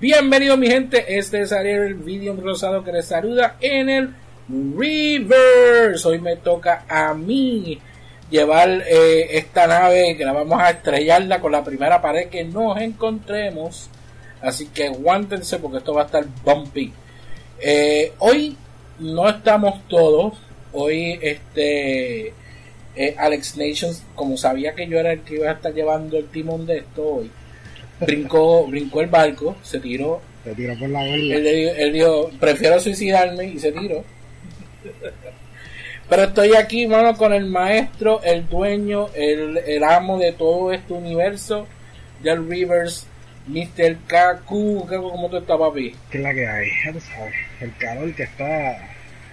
Bienvenido mi gente, este es Ariel, el vídeo rosado que les saluda en el Reverse. Hoy me toca a mí llevar eh, esta nave que la vamos a estrellarla con la primera pared que nos encontremos. Así que aguántense porque esto va a estar bumpy. Eh, hoy no estamos todos. Hoy este eh, Alex Nations, como sabía que yo era el que iba a estar llevando el timón de esto hoy, brincó, brincó el barco, se tiró. Se tiró por la Él, él dijo, prefiero suicidarme y se tiró. Pero estoy aquí, mano, con el maestro, el dueño, el, el amo de todo este universo del Rivers, Mr. Kaku. ¿Cómo tú estás, papi? ¿Qué es la que hay? Ya tú sabes, el calor que está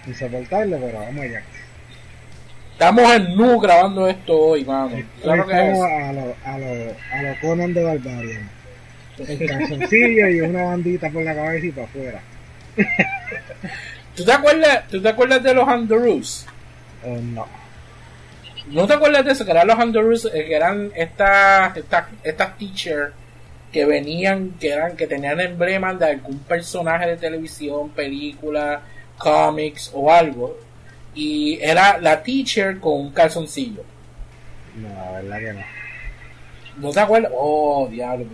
insoportable, pero vamos allá. Estamos en Nu grabando esto hoy, mano. Claro que es. a lo, a lo, a lo Conan de Barbarian. El calzoncillo y una bandita por la cabeza y para afuera. ¿Tú te acuerdas, ¿tú te acuerdas de los Andrews? Eh, no. ¿No te acuerdas de eso? Que eran los Andrews, eh, que eran estas estas estas teachers que venían, que eran, que tenían emblemas de algún personaje de televisión, película, cómics o algo. Y era la teacher con un calzoncillo. No, la verdad que no. ¿No te acuerdas? Oh, diablo,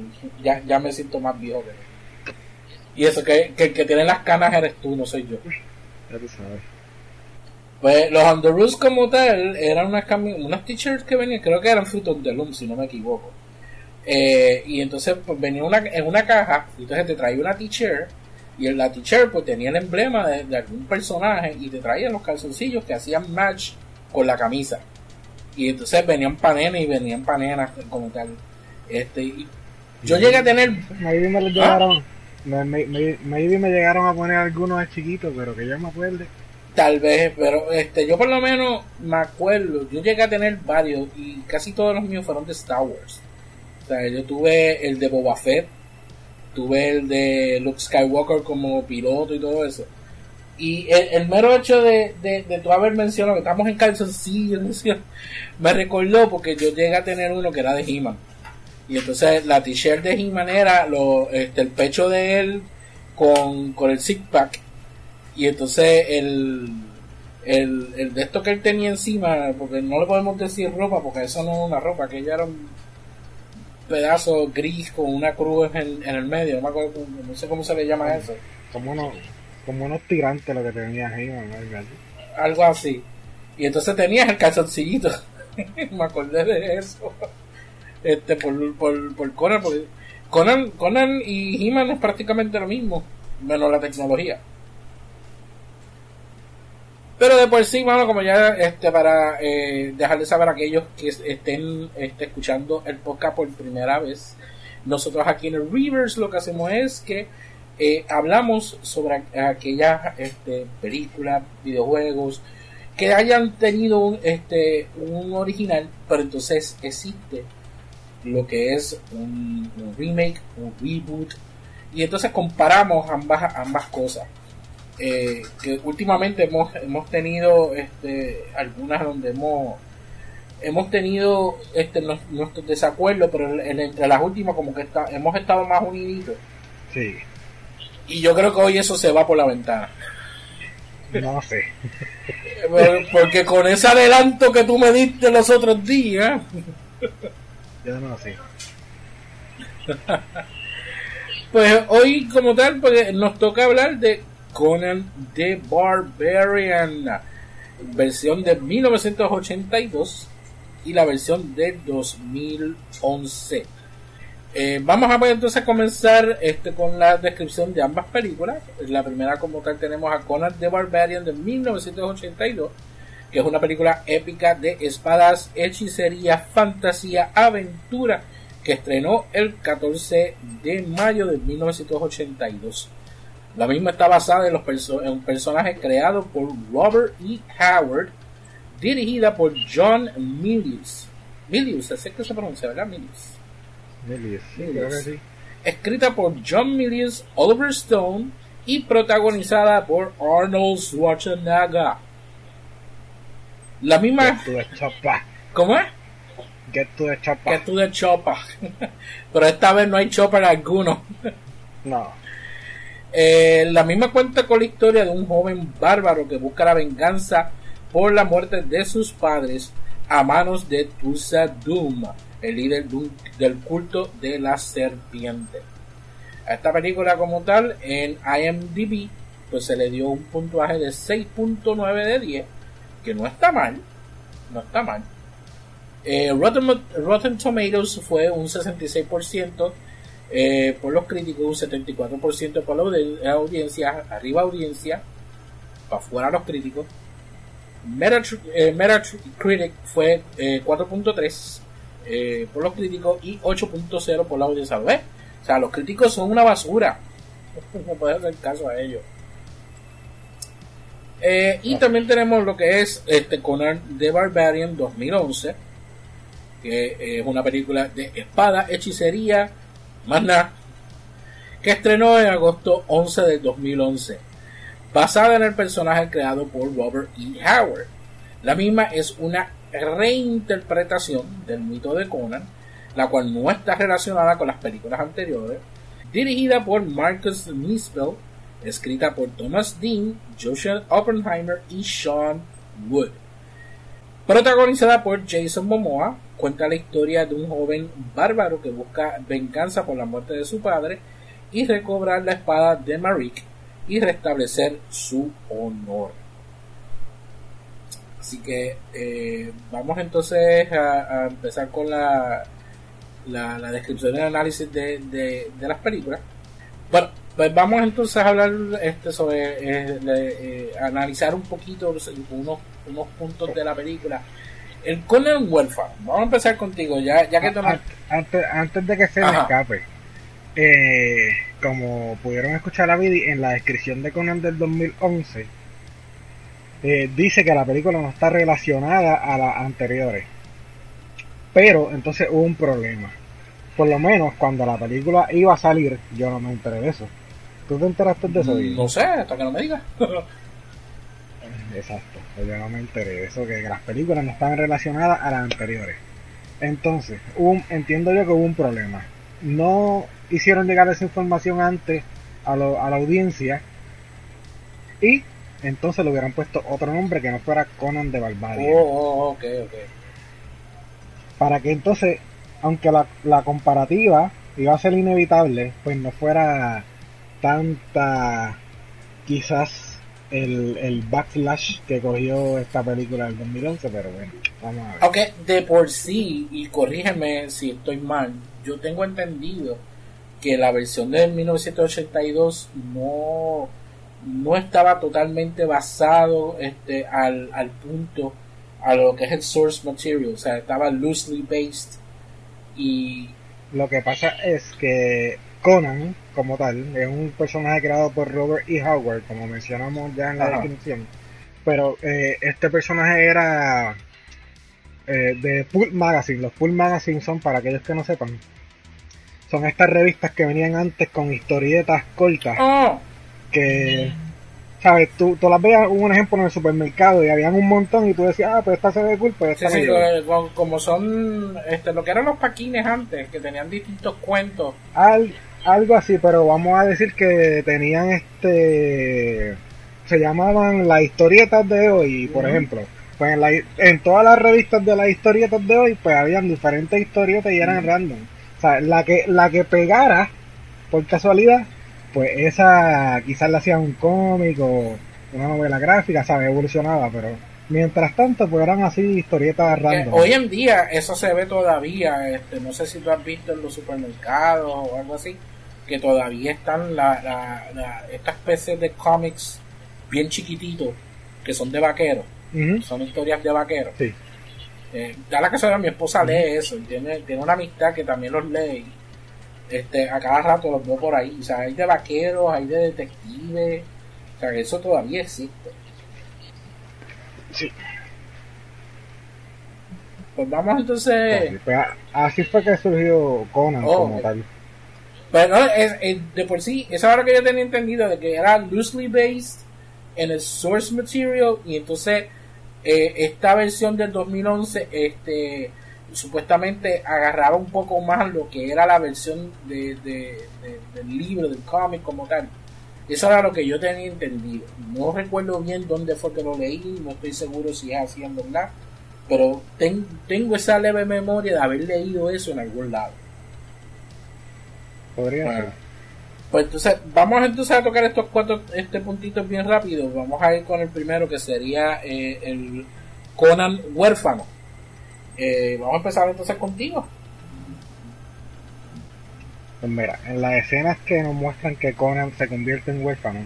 ya, ya me siento más viejo que Y eso, que, que el que tiene las canas eres tú, no soy yo. Ya tú sabes. Pues los Underoos como tal eran unas, unas t-shirts que venían, creo que eran Fruit of the Loom, si no me equivoco. Eh, y entonces pues venía una, en una caja, y entonces te traía una t-shirt, y en la t-shirt pues tenía el emblema de, algún personaje, y te traían los calzoncillos que hacían match con la camisa. Y entonces venían panenas y venían panenas como tal. Este, y yo llegué a tener... Maybe me, los llegaron, me, me, maybe me llegaron a poner algunos de chiquitos, pero que yo me acuerde. Tal vez, pero este, yo por lo menos me acuerdo, yo llegué a tener varios y casi todos los míos fueron de Star Wars. O sea, yo tuve el de Boba Fett, tuve el de Luke Skywalker como piloto y todo eso. Y el, mero hecho de, de, de tú haber mencionado que estamos en calzoncillos, me recordó porque yo llegué a tener uno que era de He-Man. Y entonces la t-shirt de He-Man era lo, este, el pecho de él con, con el six pack y entonces el, el, el, de esto que él tenía encima, porque no le podemos decir ropa, porque eso no es una ropa, que ella era un pedazo gris con una cruz en, en el medio, no, me acuerdo, no sé cómo se le llama eso. Como unos, como unos tirantes lo que tenía ahí, algo así. Y entonces tenías el calzoncillito, me acordé de eso, este por, por, por Conan, porque Conan, Conan y He-Man es prácticamente lo mismo, menos la tecnología. Pero de por sí, mano, como ya este, para eh, dejarles saber a aquellos que estén este, escuchando el podcast por primera vez, nosotros aquí en el Reverse lo que hacemos es que eh, hablamos sobre aquellas este, películas, videojuegos que hayan tenido un, este, un original, pero entonces existe lo que es un, remake, un reboot, y entonces comparamos ambas, ambas cosas. Eh, que últimamente hemos, hemos tenido este, algunas donde hemos hemos tenido este, nuestros desacuerdos, pero entre las últimas como que está, hemos estado más unidos. Sí. Y yo creo que hoy eso se va por la ventana. No sé. Porque con ese adelanto que tú me diste los otros días. Yo no sé. Pues hoy como tal pues, nos toca hablar de Conan the Barbarian, versión de 1982 y la versión de 2011. Eh, vamos a entonces a comenzar este, con la descripción de ambas películas. La primera como tal tenemos a Conan the Barbarian de 1982, que es una película épica de espadas, hechicería, fantasía, aventura, que estrenó el 14 de mayo de 1982. La misma está basada en, los en un personaje creado por Robert E. Howard, dirigida por John Milius. Milius, así que se pronuncia, ¿verdad? Milius. Milius, Milius. Sí. Escrita por John Milius, Oliver Stone y protagonizada por Arnold Schwarzenegger. La misma. Get to the. ¿Cómo es? Get to the chopper. Get to the chopper. Pero esta vez no hay chopper alguno. No. Eh, la misma cuenta con la historia de un joven bárbaro que busca la venganza por la muerte de sus padres a manos de Tulsa Doom, el líder del culto de la serpiente. A esta película como tal en IMDb pues se le dio un puntuaje de 6.9 de 10, que no está mal, no está mal. Eh, Rotten, Tomatoes fue un 66% eh, por los críticos, un 74% por la audiencia, arriba audiencia, para afuera los críticos. Eh, Metacritic fue 4.3 por los críticos y 8.0 por la audiencia. O sea, los críticos son una basura. No puedes hacer caso a ellos. Eh, y también tenemos lo que es este Conan the Barbarian 2011, que es una película de espada, hechicería, más nada, que estrenó en agosto 11 del 2011, basada en el personaje creado por Robert E. Howard. La misma es una reinterpretación del mito de Conan, la cual no está relacionada con las películas anteriores, dirigida por Marcus Nispel escrita por Thomas Dean, Joshua Oppenheimer y Sean Wood. Protagonizada por Jason Momoa, cuenta la historia de un joven bárbaro que busca venganza por la muerte de su padre y recobrar la espada de Marik y restablecer su honor. Así que eh, vamos entonces a, empezar con la, la, descripción y el análisis de, de, de las películas. Bueno, pues vamos entonces a hablar este sobre eh, eh, analizar un poquito unos, unos puntos de la película. El Conan huérfano, vamos a empezar contigo, ya, ya que ah, antes, antes de que se me escape, eh, como pudieron escuchar la video en la descripción de Conan del 2011, dice que la película no está relacionada a las anteriores. Pero entonces hubo un problema. Por lo menos cuando la película iba a salir, yo no me enteré de eso. ¿Tú te enteraste de eso? No sé, hasta que no me digas. Exacto, yo no me enteré de eso, que las películas no estaban relacionadas a las anteriores. Entonces, entiendo yo que hubo un problema. No hicieron llegar esa información antes a, la audiencia y entonces le hubieran puesto otro nombre que no fuera Conan de Barbarie. Oh, oh, oh Para que entonces, aunque la, la comparativa iba a ser inevitable, pues no fuera tanta quizás el, el backlash que cogió esta película del 2011, pero bueno, vamos a ver. Aunque de por sí, y corrígeme si estoy mal, yo tengo entendido que la versión de 1982 no, no estaba totalmente basado este, al, al punto a lo que es el source material, o sea, estaba loosely based y... Lo que pasa es que Conan, como tal, es un personaje creado por Robert E. Howard, como mencionamos ya en la definición. Pero eh, este personaje era eh, de Pulp Magazine. Los Pulp Magazine son, para aquellos que no sepan, son estas revistas que venían antes con historietas cortas. Oh. Que, ¿sabes? Tú, tú las veías, un ejemplo en el supermercado y habían un montón y tú decías, ah, pues esta se ve cool, pues esta sí, como son este, lo que eran los paquines antes, que tenían distintos cuentos. Al, algo así, pero vamos a decir que tenían este. Se llamaban las historietas de hoy, por ejemplo. Pues en, en, todas las revistas de las historietas de hoy, pues habían diferentes historietas y eran random. O sea, la que, la que pegara, por casualidad, pues esa quizás la hacían un cómic o una novela gráfica, ¿sabes? Evolucionaba, pero Mientras tanto, pues eran así historietas random. Hoy en día eso se ve todavía, este, no sé si tú has visto en los supermercados o algo así, que todavía están la, la, estas especies de cómics bien chiquititos que son de vaqueros, son historias de vaqueros. Sí. Eh, da la casualidad, mi esposa lee eso, tiene, tiene una amistad que también los lee. Este, a cada rato los veo por ahí. O sea, hay de vaqueros, hay de detectives. O sea, eso todavía existe. Sí. Pues vamos entonces. Pues, así fue que surgió Conan oh, como tal. Pero de por sí, esa hora que yo tenía entendido de que era loosely based en el source material y entonces eh, esta versión del 2011 este supuestamente agarraba un poco más lo que era la versión de, del libro, del cómic como tal. Eso era lo que yo tenía entendido. No recuerdo bien dónde fue que lo leí, no estoy seguro si es así en verdad, pero tengo esa leve memoria de haber leído eso en algún lado. Podría ser. Pues entonces, vamos entonces a tocar estos cuatro este puntitos bien rápido. Vamos a ir con el primero que sería eh, el Conan huérfano. Eh, vamos a empezar entonces contigo. Pues mira, en las escenas que nos muestran que Conan se convierte en huérfano,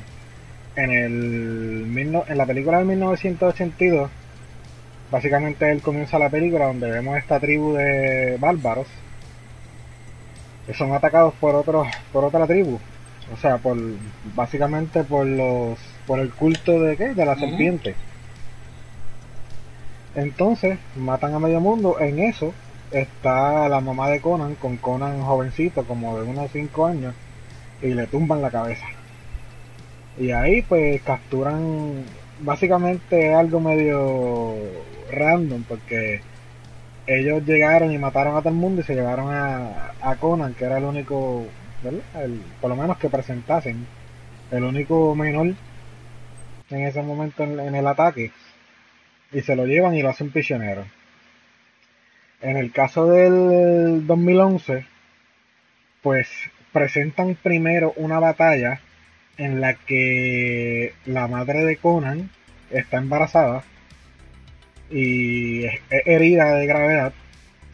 en, el, en la película de 1982, básicamente él comienza la película donde vemos esta tribu de bárbaros que son atacados por otros por otra tribu. O sea por básicamente por los por el culto de qué de la serpiente entonces matan a medio mundo. En eso está la mamá de Conan con Conan jovencito como de unos 5 años y le tumban la cabeza. Y ahí pues capturan básicamente algo medio random porque ellos llegaron y mataron a todo el mundo y se llevaron a, a Conan, que era el único, El, por lo menos que presentasen, el único menor en ese momento en, el ataque, y se lo llevan y lo hacen prisionero. En el caso del 2011, pues presentan primero una batalla en la que la madre de Conan está embarazada y es herida de gravedad.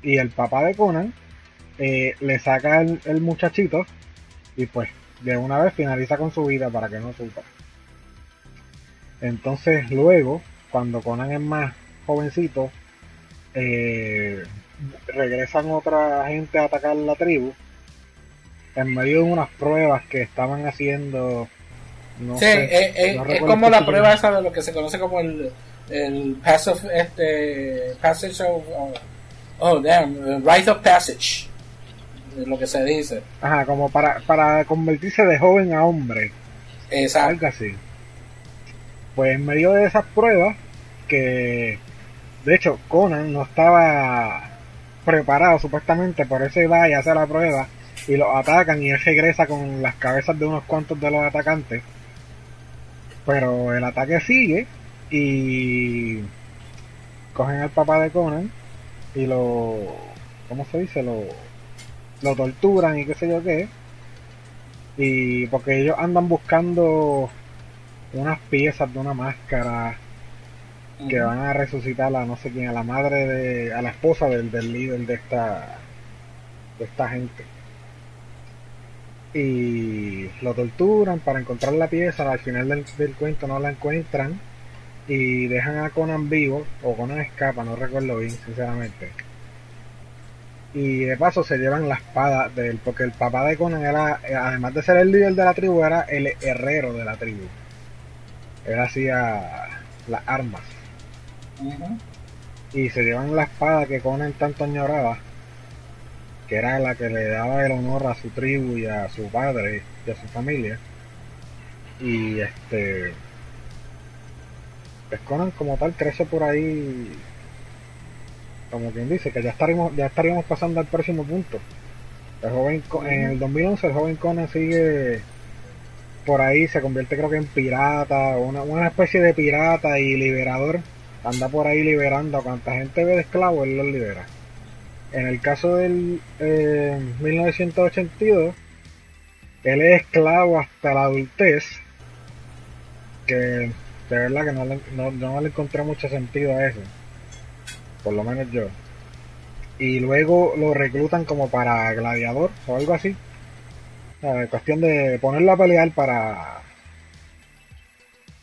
Y el papá de Conan eh, le saca el, muchachito y pues de una vez finaliza con su vida para que no sufra. Entonces luego, cuando Conan es más jovencito, eh, regresan otra gente a atacar la tribu en medio de unas pruebas que estaban haciendo. No eh, es como la prueba esa de lo que se conoce como el el passive, este, passage of, oh, oh damn, right of passage, es lo que se dice. Ajá, como para, para convertirse de joven a hombre. Exacto. Algo así. Pues en medio de esas pruebas, que de hecho Conan no estaba preparado supuestamente, por eso va y hace la prueba y lo atacan y él regresa con las cabezas de unos cuantos de los atacantes. Pero el ataque sigue y cogen al papá de Conan y lo ¿cómo se dice? lo lo torturan y qué sé yo qué y porque ellos andan buscando unas piezas de una máscara que van a resucitar a no sé quién a la madre de a la esposa del, del líder de esta de esta gente y lo torturan para encontrar la pieza al final del, del cuento no la encuentran y dejan a Conan vivo, o Conan escapa, no recuerdo bien, sinceramente. Y de paso se llevan la espada del, porque el papá de Conan era, además de ser el líder de la tribu, era el herrero de la tribu. Él hacía las armas. Y se llevan la espada que Conan tanto añoraba, que era la que le daba el honor a su tribu y a su padre y a su familia. Y este pues Conan como tal crece por ahí, como quien dice, que ya estaríamos, ya estaríamos pasando al próximo punto. El joven, en el 2011 el joven Conan sigue por ahí, se convierte creo que en pirata, una, una especie de pirata y liberador. Anda por ahí liberando a cuanta gente ve de esclavo, él los libera. En el caso del 1982, eh, él es esclavo hasta la adultez, que de verdad que no le, no, le encontré mucho sentido a eso. Por lo menos yo. Y luego lo reclutan como para gladiador o algo así. Cuestión de ponerlo a pelear para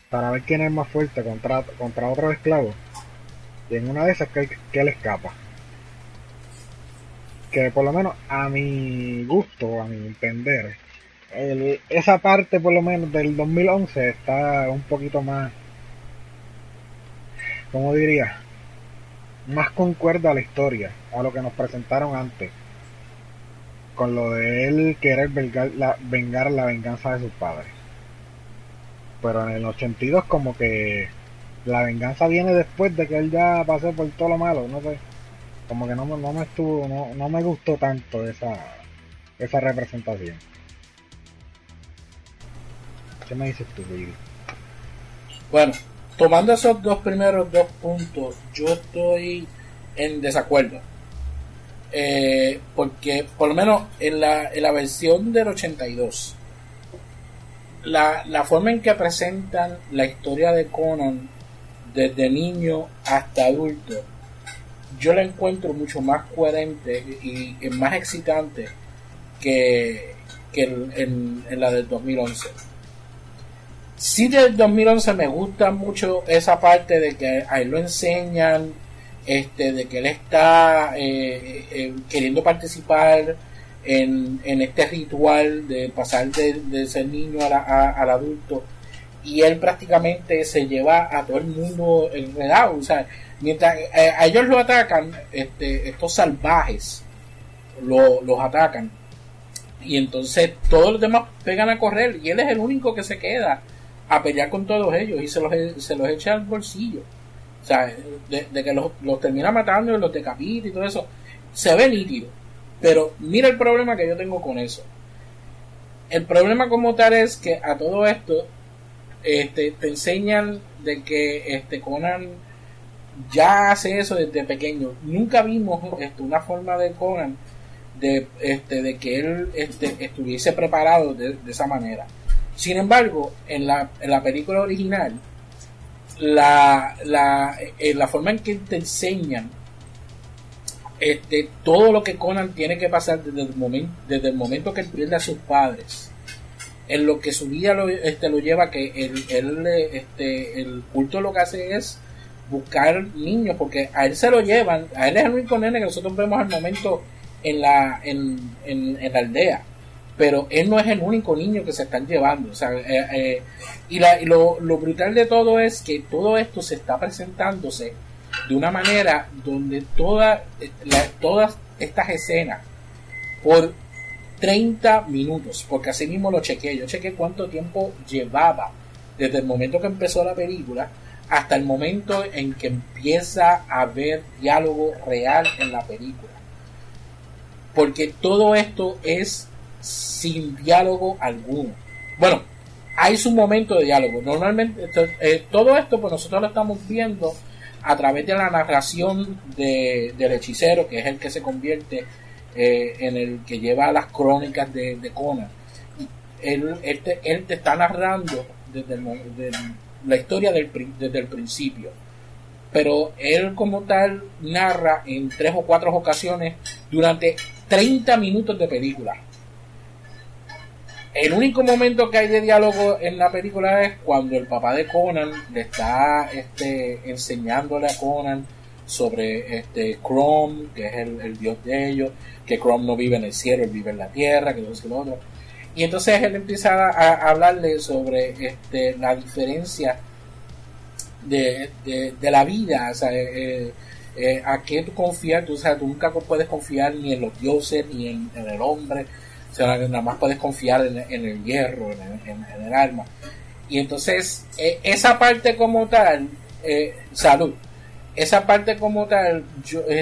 para ver quién es más fuerte contra, contra otro esclavo. Y en una de esas que, que él escapa. Que por lo menos a mi gusto, a mi entender, esa parte por lo menos del 2011 está un poquito más, como diría, más concuerda a la historia, a lo que nos presentaron antes, con lo de él querer vengar la, vengar la venganza de sus padres. Pero en el 82 como que la venganza viene después de que él ya pasó por todo lo malo, no sé. como que no, no me estuvo, no, no me gustó tanto esa, esa representación. ¿Qué me dices tú, Baby? Bueno, tomando esos dos primeros dos puntos, yo estoy en desacuerdo. Eh, porque por lo menos en la, en la versión del 82, la, la forma en que presentan la historia de Conan desde niño hasta adulto, yo la encuentro mucho más coherente y, más excitante que, que en, la del 2011. Sí del 2011 me gusta mucho esa parte de que ahí lo enseñan, este, de que él está eh, eh, queriendo participar en, este ritual de pasar de, ser niño al adulto y él prácticamente se lleva a todo el mundo enredado. O sea, mientras eh, a ellos lo atacan, este, estos salvajes lo, los atacan. Y entonces todos los demás pegan a correr y él es el único que se queda a pelear con todos ellos y se los, se los echa al bolsillo. Sea, de, que los, los, termina matando y los decapita y todo eso, se ve nítido. Pero mira el problema que yo tengo con eso. El problema como tal es que a todo esto este, te enseñan de que este Conan ya hace eso desde pequeño. Nunca vimos este, una forma de Conan de, este, de que él este, estuviese preparado de, esa manera. Sin embargo, en la, en la película original, la, la, eh, la forma en que te enseñan este, todo lo que Conan tiene que pasar desde el momento, desde el momento que él pierde a sus padres en lo que su vida lo, este, lo lleva que el, el, este, el culto lo que hace es buscar niños porque a él se lo llevan a él es el único nene que nosotros vemos al momento en la en, en, la aldea pero él no es el único niño que se están llevando o sea, eh, eh, y, lo, lo, brutal de todo es que todo esto se está presentándose de una manera donde toda, la, todas estas escenas por 30 minutos, porque así mismo lo chequeé. Yo chequé cuánto tiempo llevaba desde el momento que empezó la película hasta el momento en que empieza a haber diálogo real en la película. Porque todo esto es sin diálogo alguno. Bueno, hay su momento de diálogo. Normalmente eh, todo esto pues nosotros lo estamos viendo a través de la narración de, del hechicero, que es el que se convierte eh, en el que lleva las crónicas de, de Conan. Él, te, él, te, está narrando desde la historia del, desde el principio. Pero él como tal narra en tres o cuatro ocasiones durante 30 minutos de película. El único momento que hay de diálogo en la película es cuando el papá de Conan le está este, enseñándole a Conan sobre este Chrome, que es el dios de ellos, que Chrome no vive en el cielo, él vive en la tierra, que no es lo otro. Y entonces él empieza a, hablarle sobre este, la diferencia de, la vida, o sea, eh, eh, eh, a qué tú confías, tú, o sea, tú nunca puedes confiar ni en los dioses ni en, el hombre, o nada más puedes confiar en, el hierro, en, el alma. Y entonces, esa parte como tal, salud, esa parte como tal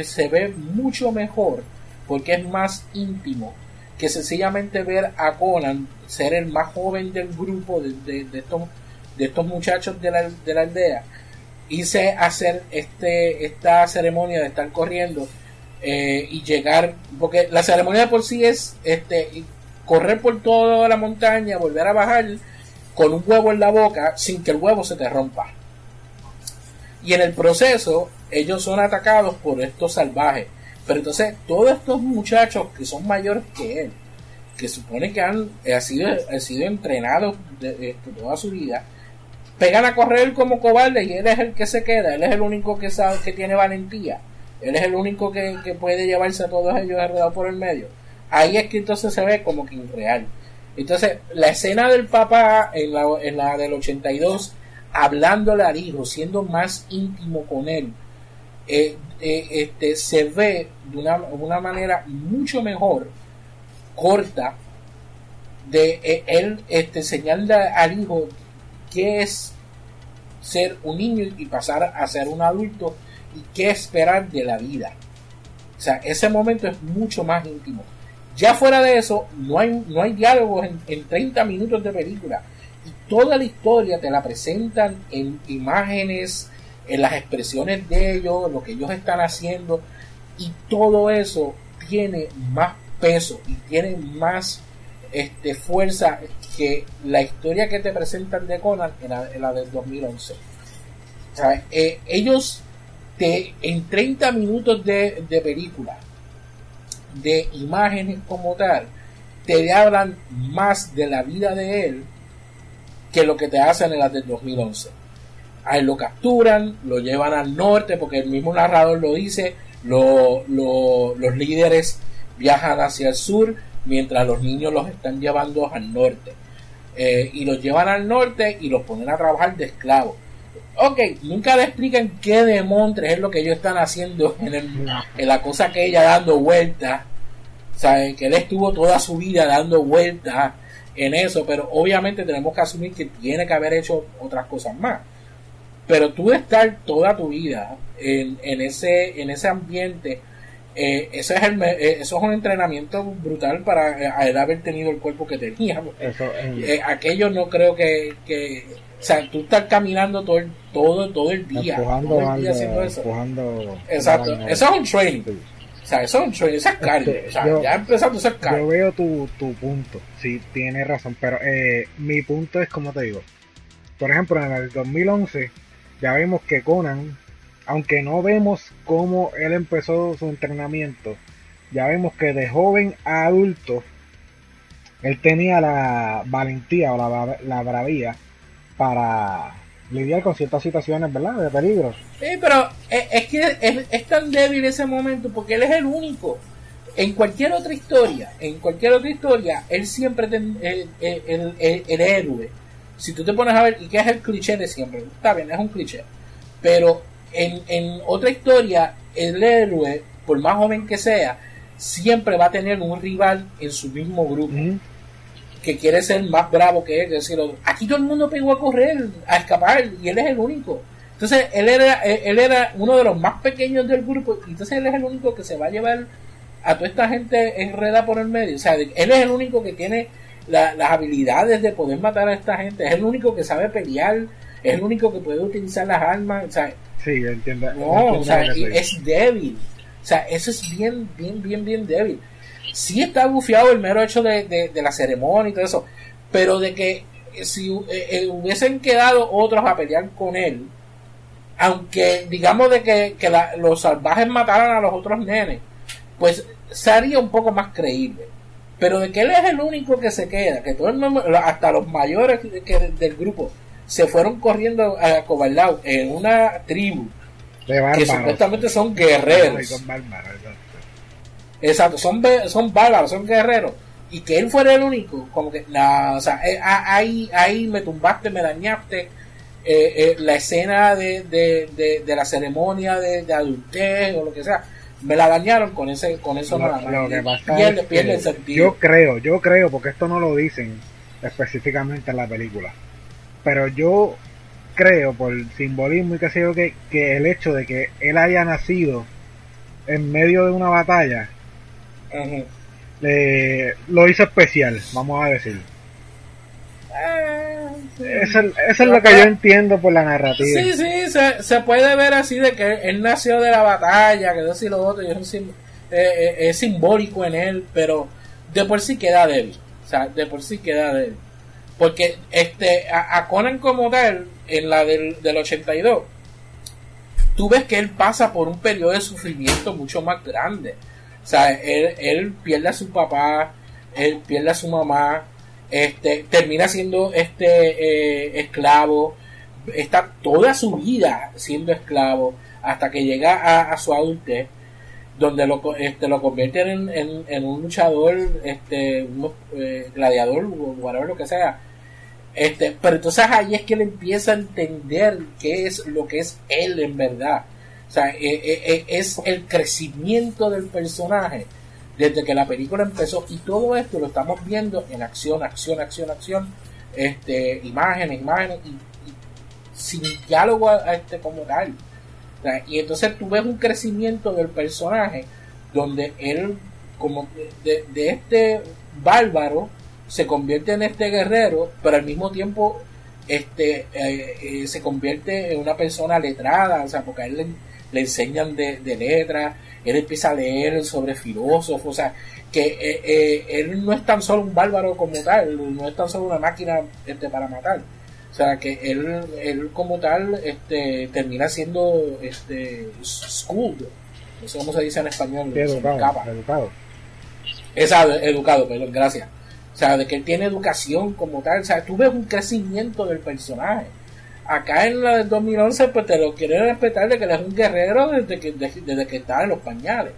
se ve mucho mejor porque es más íntimo que sencillamente ver a Conan ser el más joven del grupo de, de, estos, de estos muchachos de la, de la aldea a hacer este, esta ceremonia de estar corriendo eh, y llegar, porque la ceremonia de por sí es este, correr por toda la montaña, volver a bajar con un huevo en la boca sin que el huevo se te rompa. Y en el proceso ellos son atacados por estos salvajes pero entonces, todos estos muchachos que son mayores que él, que supone que han, eh, sido, sido entrenados de, toda su vida, pegan a correr como cobarde y él es el que se queda, él es el único que sabe que tiene valentía, él es el único que, puede llevarse a todos ellos alrededor por el medio. Ahí es que entonces se ve como que irreal. Entonces, la escena del papá en la, en la del 82, hablándole al hijo, siendo más íntimo con él, eh, eh, este, se ve de una, una, manera mucho mejor, corta, de eh, él este, enseñarle al hijo qué es ser un niño y pasar a ser un adulto y qué esperar de la vida. O sea, ese momento es mucho más íntimo. Ya fuera de eso, no hay, no hay diálogos en, en 30 minutos de película. Y toda la historia te la presentan en imágenes, en las expresiones de ellos, lo que ellos están haciendo. Y todo eso tiene más peso y tiene más este, fuerza que la historia que te presentan de Conan en la, del 2011. Eh, ellos te, en 30 minutos de, de película, de imágenes como tal, te hablan más de la vida de él que lo que te hacen en la del 2011. A él lo capturan, lo llevan al norte, porque el mismo narrador lo dice, los líderes viajan hacia el sur, mientras los niños los están llevando al norte. Eh, y los llevan al norte y los ponen a trabajar de esclavos. Ok, nunca le explican qué demontres es lo que ellos están haciendo en, la cosa que ella dando vueltas. Saben que él estuvo toda su vida dando vueltas en eso, pero obviamente tenemos que asumir que tiene que haber hecho otras cosas más. Pero tú estar toda tu vida en, en ese, en ese ambiente eh, ese es el, eh, eso es un entrenamiento brutal para eh, él haber tenido el cuerpo que tenía. aquello no creo que, que, o sea, tú estás caminando todo el, todo, todo el día, todo el día haciendo eso. Exacto, eso es un training. O sea, eso es un training, eso es cardio. Este, o sea, ya empezando a cardio. Yo veo tu, tu punto, sí, tienes razón, pero mi punto es como te digo. Por ejemplo, en el 2011 ya vemos que Conan aunque no vemos cómo él empezó su entrenamiento, ya vemos que de joven a adulto, él tenía la valentía o la, la bravía para lidiar con ciertas situaciones, ¿verdad? De peligro. Sí, pero es, que es, tan débil ese momento porque él es el único. En cualquier otra historia, en cualquier otra historia, él siempre es el, el, héroe. Si tú te pones a ver, ¿y qué es el cliché de siempre? Está bien, es un cliché. Pero en, otra historia, el héroe, por más joven que sea, siempre va a tener un rival en su mismo grupo. Que quiere ser más bravo que él. decir, aquí todo el mundo pegó a correr, a escapar, y él es el único. Entonces, él era, él era uno de los más pequeños del grupo, y entonces él es el único que se va a llevar a toda esta gente enreda por el medio. O sea, él es el único que tiene las habilidades de poder matar a esta gente, es el único que sabe pelear, es el único que puede utilizar las armas. O sea, Sí, entiendo. No, o sea, es débil. O sea, eso es bien, bien, bien, bien débil. Sí está bufiado el mero hecho de, la ceremonia y todo eso, pero de que si eh, eh, hubiesen quedado otros a pelear con él, aunque digamos de que, los salvajes mataran a los otros nenes, pues sería un poco más creíble. Pero de que él es el único que se queda, que todo el mundo, hasta los mayores del grupo, se fueron corriendo a Cobaldao en una tribu que supuestamente son guerreros. Exacto, son, son bárbaros, son guerreros. Y que él fuera el único, como que, nada, o sea, eh, ahí, ahí me tumbaste, me dañaste. Eh, eh, la escena de, de, de, la ceremonia de, de, adultez o lo que sea, me la dañaron con ese con eso Yo creo, yo creo, porque esto no lo dicen específicamente en la película pero yo creo, por simbolismo y que sé yo, que, que el hecho de que él haya nacido en medio de una batalla lo hizo especial, vamos a decir. Ah, eso, es lo que yo entiendo por la narrativa. Sí, sí, se, se, puede ver así de que él nació de la batalla, que eso y lo otro, y es, eh, eh, es simbólico en él, pero de por sí queda débil. O sea, de por sí queda débil. Porque este, a, Conan como tal, en la del, del 82, tú ves que él pasa por un periodo de sufrimiento mucho más grande. O sea, él, él pierde a su papá, él pierde a su mamá, este, termina siendo este eh, esclavo, está toda su vida siendo esclavo hasta que llega a, su adultez donde lo, este, lo convierten en, en, un luchador, este, un, eh, gladiador, o whatever lo que sea, este, pero entonces ahí es que él empieza a entender qué es lo que es él en verdad. O sea, eh, eh, eh, es el crecimiento del personaje desde que la película empezó y todo esto lo estamos viendo en acción, acción, acción, acción, este, imágenes, imágenes y, sin diálogo a, este como tal. y entonces tú ves un crecimiento del personaje donde él, como de, de este bárbaro, se convierte en este guerrero, pero al mismo tiempo este eh, eh, se convierte en una persona letrada, o sea, porque a él le, enseñan de, de letras, él empieza a leer sobre filósofos, o sea, que eh, él no es tan solo un bárbaro como tal, no es tan solo una máquina este, para matar, o sea, que él, él como tal este, termina siendo este, schooled, no sé cómo se dice en español, educado, educado. educado, perdón, gracias o sea, de que él tiene educación como tal. O sea, tú ves un crecimiento del personaje. Acá en la del 2011, pues te lo quieren respetar de que él es un guerrero desde que, desde que está en los pañales.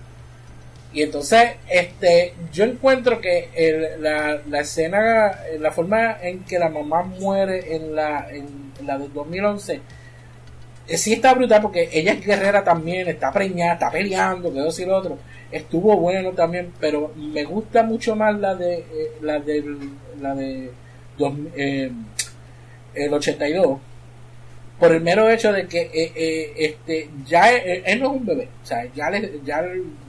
Y entonces, este, yo encuentro que la, la, escena, la forma en que la mamá muere en la, en, la del 2011, eh, sí está brutal porque ella es guerrera también, está preñada, está peleando, que eso y lo otro estuvo bueno también, pero me gusta mucho más la de eh, la de la de eh, el 82 por el mero hecho de que eh, este ya él, no es un bebé, o sea, ya le, ya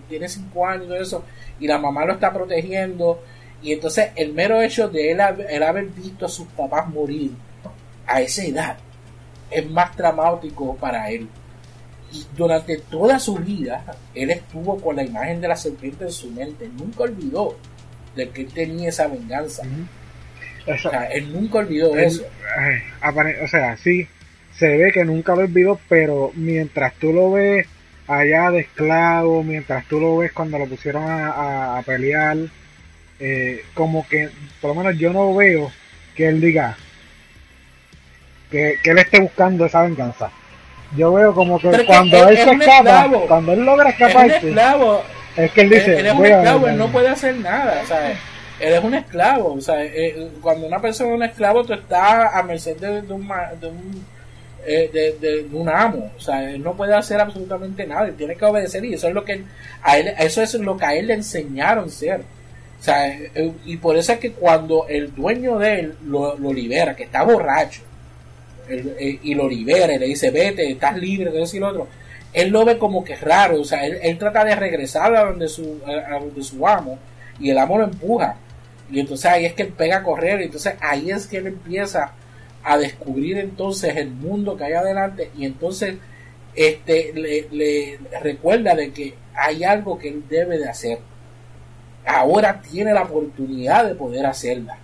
tiene 5 años y todo eso y la mamá lo está protegiendo y entonces el mero hecho de él, él haber visto a sus papás morir a esa edad es más traumático para él y durante toda su vida, él estuvo con la imagen de la serpiente en su mente. Nunca olvidó de que él tenía esa venganza. o sea, él nunca olvidó eso. o sea, sí, se ve que nunca lo olvidó, pero mientras tú lo ves allá de esclavo, mientras tú lo ves cuando lo pusieron a, pelear, eh, como que, por lo menos yo no veo que él diga que, que él esté buscando esa venganza. Yo veo como que cuando él se escapa, cuando él logra escaparse, es, que él dice, él, es un esclavo, él no puede hacer nada, o sea, él es un esclavo, o sea, eh, cuando una persona es un esclavo, tú estás a merced de, un, de un eh, de, un amo, o sea, él no puede hacer absolutamente nada, él tiene que obedecer y eso es lo que a él, eso es lo que a él le enseñaron ser. O sea, eh, y por eso es que cuando el dueño de él lo, lo libera, que está borracho, eh, y lo libera y le dice, vete, estás libre, de y lo otro. Él lo ve como que es raro, o sea, él, trata de regresar a donde, su, a donde su amo y el amo lo empuja. Y entonces ahí es que él pega a correr, y entonces ahí es que él empieza a descubrir entonces el mundo que hay adelante y entonces este le, recuerda de que hay algo que él debe de hacer. Ahora tiene la oportunidad de poder hacerla.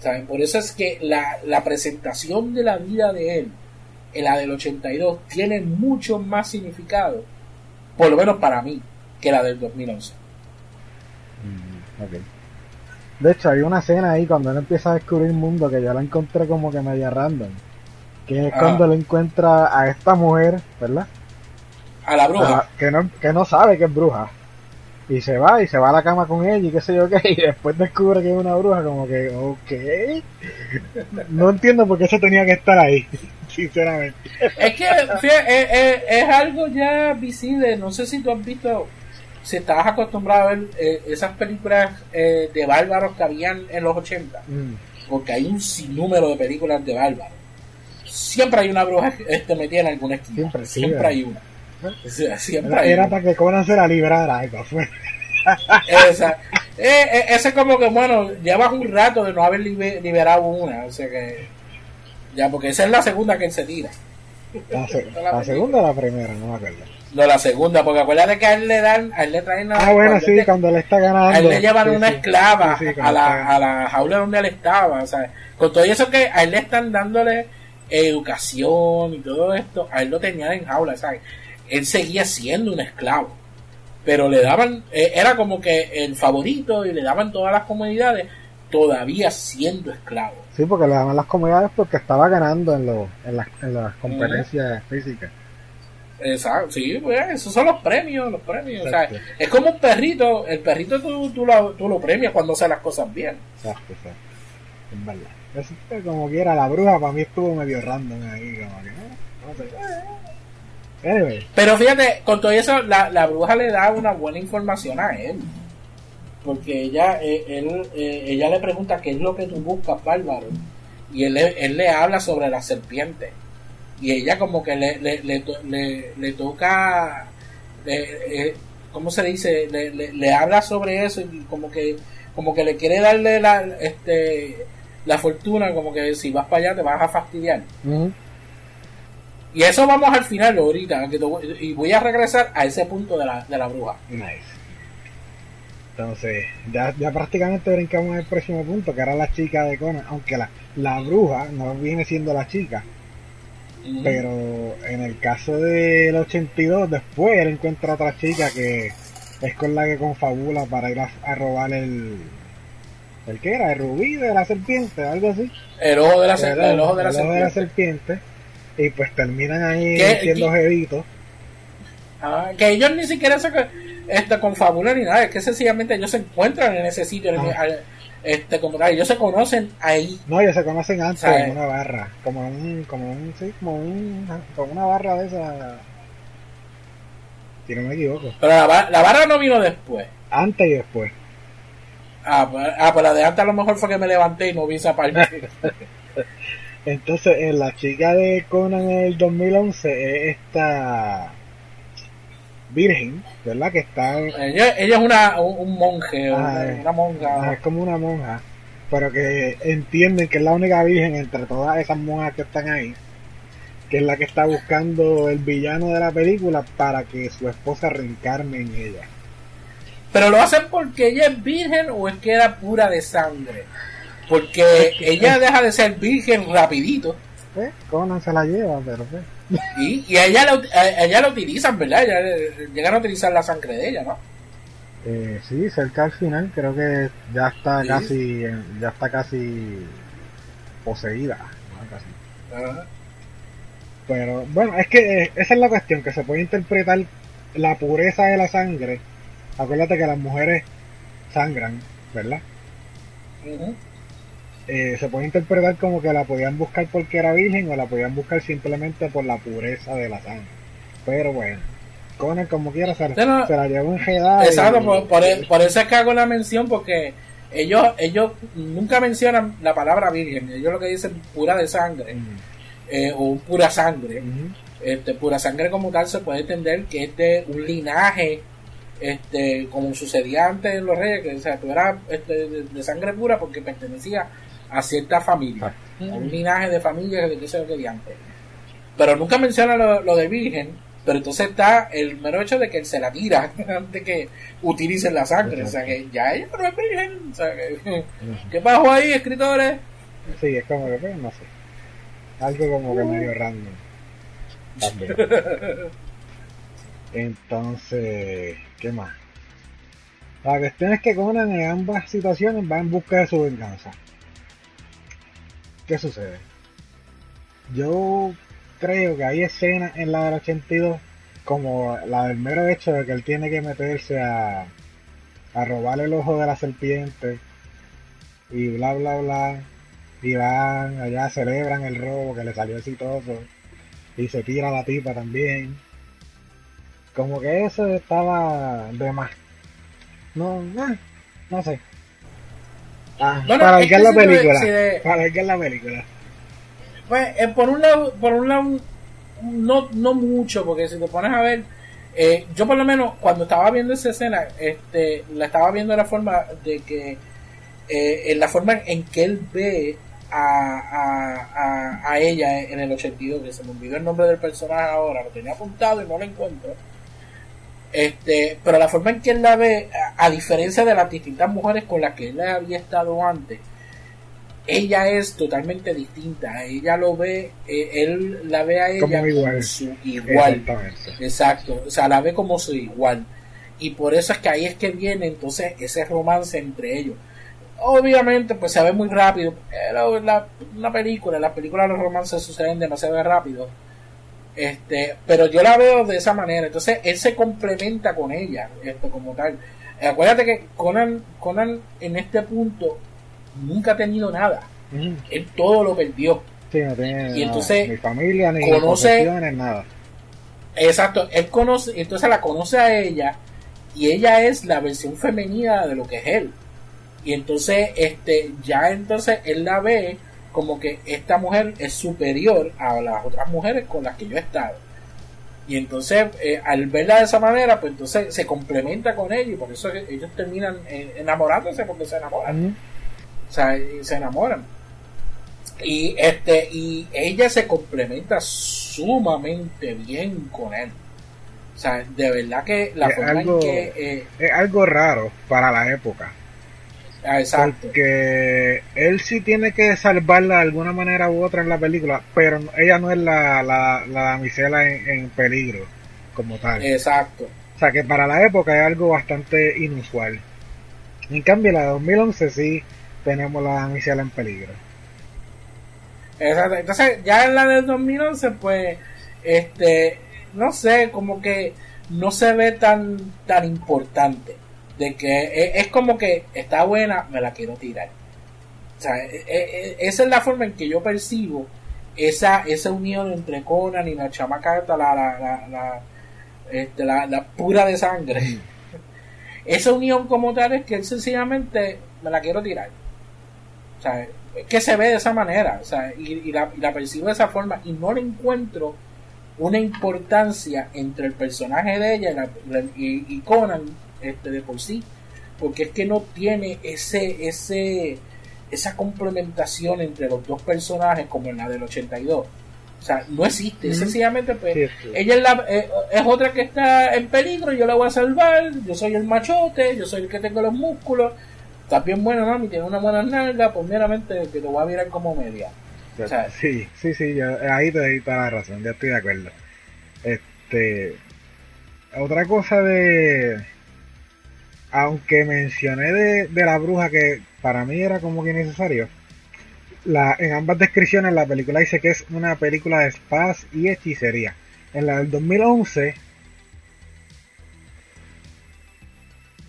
¿saben? Por eso es que la, la presentación de la vida de él, en la del 82, tiene mucho más significado, por lo menos para mí, que la del 2011. Mm, okay. De hecho, hay una escena ahí cuando él empieza a descubrir el mundo que yo la encontré como que media random. Que es ah. cuando él encuentra a esta mujer, ¿verdad? A la bruja. que, no, que no sabe que es bruja y se va y se va a la cama con ella y qué sé yo qué y después descubre que es una bruja como que ok no entiendo por qué eso tenía que estar ahí sinceramente es que fíjate, es, algo ya visible no sé si tú has visto si estabas acostumbrado a ver eh, esas películas eh, de bárbaros que habían en los 80 mm. porque hay un sinnúmero de películas de bárbaros siempre hay una bruja este metida en alguna esquina siempre, siempre hay una era, para que Conan se la librara. Esa. Eh, eh, ese como que, bueno, llevas un rato de no haber liberado una. O sea que. Ya, porque esa es la segunda que él se tira. La, segunda o la primera, no me acuerdo. No, la segunda, porque acuérdate que a él le dan, a él le traen Ah, bueno, sí, cuando él está ganando. A él le llevan una esclava a, la, a la jaula donde él estaba, o sea, con todo eso que a él le están dándole educación y todo esto, a él lo tenían en jaula, ¿sabes? él seguía siendo un esclavo. Pero le daban, eh, era como que el favorito y le daban todas las comodidades, todavía siendo esclavo. Sí, porque le daban las comodidades porque estaba ganando en, en, las, en las competencias físicas. Exacto, sí, pues, esos son los premios, los premios. O sea, es como un perrito, el perrito tú, tú, lo, tú lo premias cuando hace las cosas bien. Exacto, exacto. Es verdad. como quiera, la bruja para mí estuvo medio random ahí, como que, no sé. Pero fíjate, con todo eso, la, la, bruja le da una buena información a él. Porque ella, eh, él, eh, ella le pregunta qué es lo que tú buscas, bárbaro. Y él, él le habla sobre la serpiente. Y ella como que le, le, le, le toca... Eh, ¿cómo se dice? Le, le, habla sobre eso y como que, como que le quiere darle la, este, la fortuna, como que si vas para allá te vas a fastidiar. Y eso vamos al final ahorita, y voy a regresar a ese punto de la, de la bruja. Nice. Entonces, ya, ya prácticamente brincamos el próximo punto, que era la chica de Conan, aunque la, la bruja no viene siendo la chica. Pero en el caso del 82, después él encuentra otra chica que es con la que confabula para ir a, robar el. ¿El qué era? ¿El rubí de la serpiente? Algo así. El ojo de la, el, ojo de la, serpiente. de la serpiente. Y pues terminan ahí siendo jevitos. Ah, que ellos ni siquiera se este, confabulan ni nada, es que sencillamente ellos se encuentran en ese sitio. Ah. este, como tal, ellos se conocen ahí. No, ellos se conocen antes en una barra, como un, como un, sí, como un, como una barra de esa. Si no me equivoco. Pero la, la barra no vino después. Antes y después. Ah, pues, ah, pues la de antes a lo mejor fue que me levanté y no vi esa parte. Entonces, en la chica de Conan en el 2011 es esta virgen, ¿verdad? Que está... Ella, ella es una, un monje, una monja. es como una monja, pero que entienden que es la única virgen entre todas esas monjas que están ahí, que es la que está buscando el villano de la película para que su esposa reencarne en ella. ¿Pero lo hacen porque ella es virgen o es que era pura de sangre? Porque ella deja de ser virgen rapidito. ¿Eh? Conan se la lleva, pero... ¿qué? Y, y ella, la, ella la utilizan, ¿verdad? llegan a utilizar la sangre de ella, ¿no? Eh, sí, cerca al final creo que ya está casi ya está casi poseída pero bueno es que eh, esa es la cuestión que se puede interpretar la pureza de la sangre. Acuérdate que las mujeres sangran verdad eh, se puede interpretar como que la podían buscar porque era virgen o la podían buscar simplemente por la pureza de la sangre. Pero bueno, Conan como quiera se, la llevó enredada. Exacto, por, por, eso es que hago la mención porque ellos ellos nunca mencionan la palabra virgen, ellos lo que dicen pura de sangre eh, o pura sangre. este, pura sangre como tal se puede entender que es de un linaje este como sucedía antes en los reyes que o sea, tú eras este, de, sangre pura porque pertenecía a cierta familia, a un linaje de familias de que se que antes. Pero nunca menciona lo, de virgen, pero entonces está el mero hecho de que él se la tira antes que utilicen la sangre, o sea que ya ella no es virgen, o sea que, ¿qué pasó ahí, escritores? Sí, es como que, pues, no sé, algo como que medio random. Entonces, ¿qué más? La cuestión es que Conan en ambas situaciones va en busca de su venganza. ¿Qué sucede? Yo creo que hay escenas en la del 82 como la del mero hecho de que él tiene que meterse a, a robar el ojo de la serpiente y bla bla bla y van allá celebran el robo que le salió exitoso y se tira la tipa también. Como que eso estaba de más. No eh, no sé Ah, para ver la película. Para ver la película. Pues, eh, por un lado, por un lado, no, no mucho, porque si te pones a ver, eh, yo por lo menos cuando estaba viendo esa escena, este, la estaba viendo de la forma de que, eh, en la forma en que él ve a, a, a, ella en el 82, que se me olvidó el nombre del personaje ahora, lo tenía apuntado y no lo encuentro este, pero la forma en que él la ve, a, diferencia de las distintas mujeres con las que él había estado antes, ella es totalmente distinta. Ella lo ve, eh, él la ve a ella como igual. su igual. Exacto, o sea, la ve como su igual. Y por eso es que ahí es que viene entonces ese romance entre ellos. Obviamente, pues se ve muy rápido. Pero la, una película, las películas los romances suceden demasiado rápido este, pero yo la veo de esa manera. Entonces él se complementa con ella, esto como tal. Acuérdate que Conan, Conan en este punto nunca ha tenido nada. Él todo lo perdió. y entonces ni familia ni conoce nada. Exacto, él conoce, entonces la conoce a ella y ella es la versión femenina de lo que es él. Y entonces este ya entonces él la ve como que esta mujer es superior a las otras mujeres con las que yo he estado. Y entonces, eh, al verla de esa manera, pues entonces se complementa con ella y por eso ellos terminan enamorándose porque se enamoran. O sea, se enamoran. Y este y ella se complementa sumamente bien con él. O sea, de verdad que la forma en que... Eh, es algo raro para la época. Ah, exacto. Porque él sí tiene que salvarla de alguna manera u otra en la película, pero ella no es la, la, la damisela en, peligro como tal. Exacto. O sea que para la época es algo bastante inusual. En cambio, la de 2011 sí tenemos la damisela en peligro. Exacto. Entonces, ya en la de 2011, pues, este, no sé, como que no se ve tan, tan importante de que es, como que está buena, me la quiero tirar. O sea, e, e, e, esa es la forma en que yo percibo esa, esa unión entre Conan y la chamaca, la, la, la, este, la, la pura de sangre. esa unión como tal es que él sencillamente me la quiero tirar. O sea, es que se ve de esa manera, o sea, y, la, y la percibo de esa forma y no le encuentro una importancia entre el personaje de ella y, y Conan este, de por sí, porque es que no tiene ese, ese, esa complementación entre los dos personajes como en la del 82. O sea, no existe. Sencillamente, pues, ella es, la, eh, es otra que está en peligro, yo la voy a salvar, yo soy el machote, yo soy el que tengo los músculos. Está bien bueno, mami, tiene una buena nalga, pues meramente que lo voy a mirar como media. O sea, sí, sí, sí, ahí te doy toda la razón, ya estoy de acuerdo. Este, otra cosa de, aunque mencioné de, la bruja que para mí era como que necesario, la, en ambas descripciones la película dice que es una película de espadas y hechicería. En la del 2011,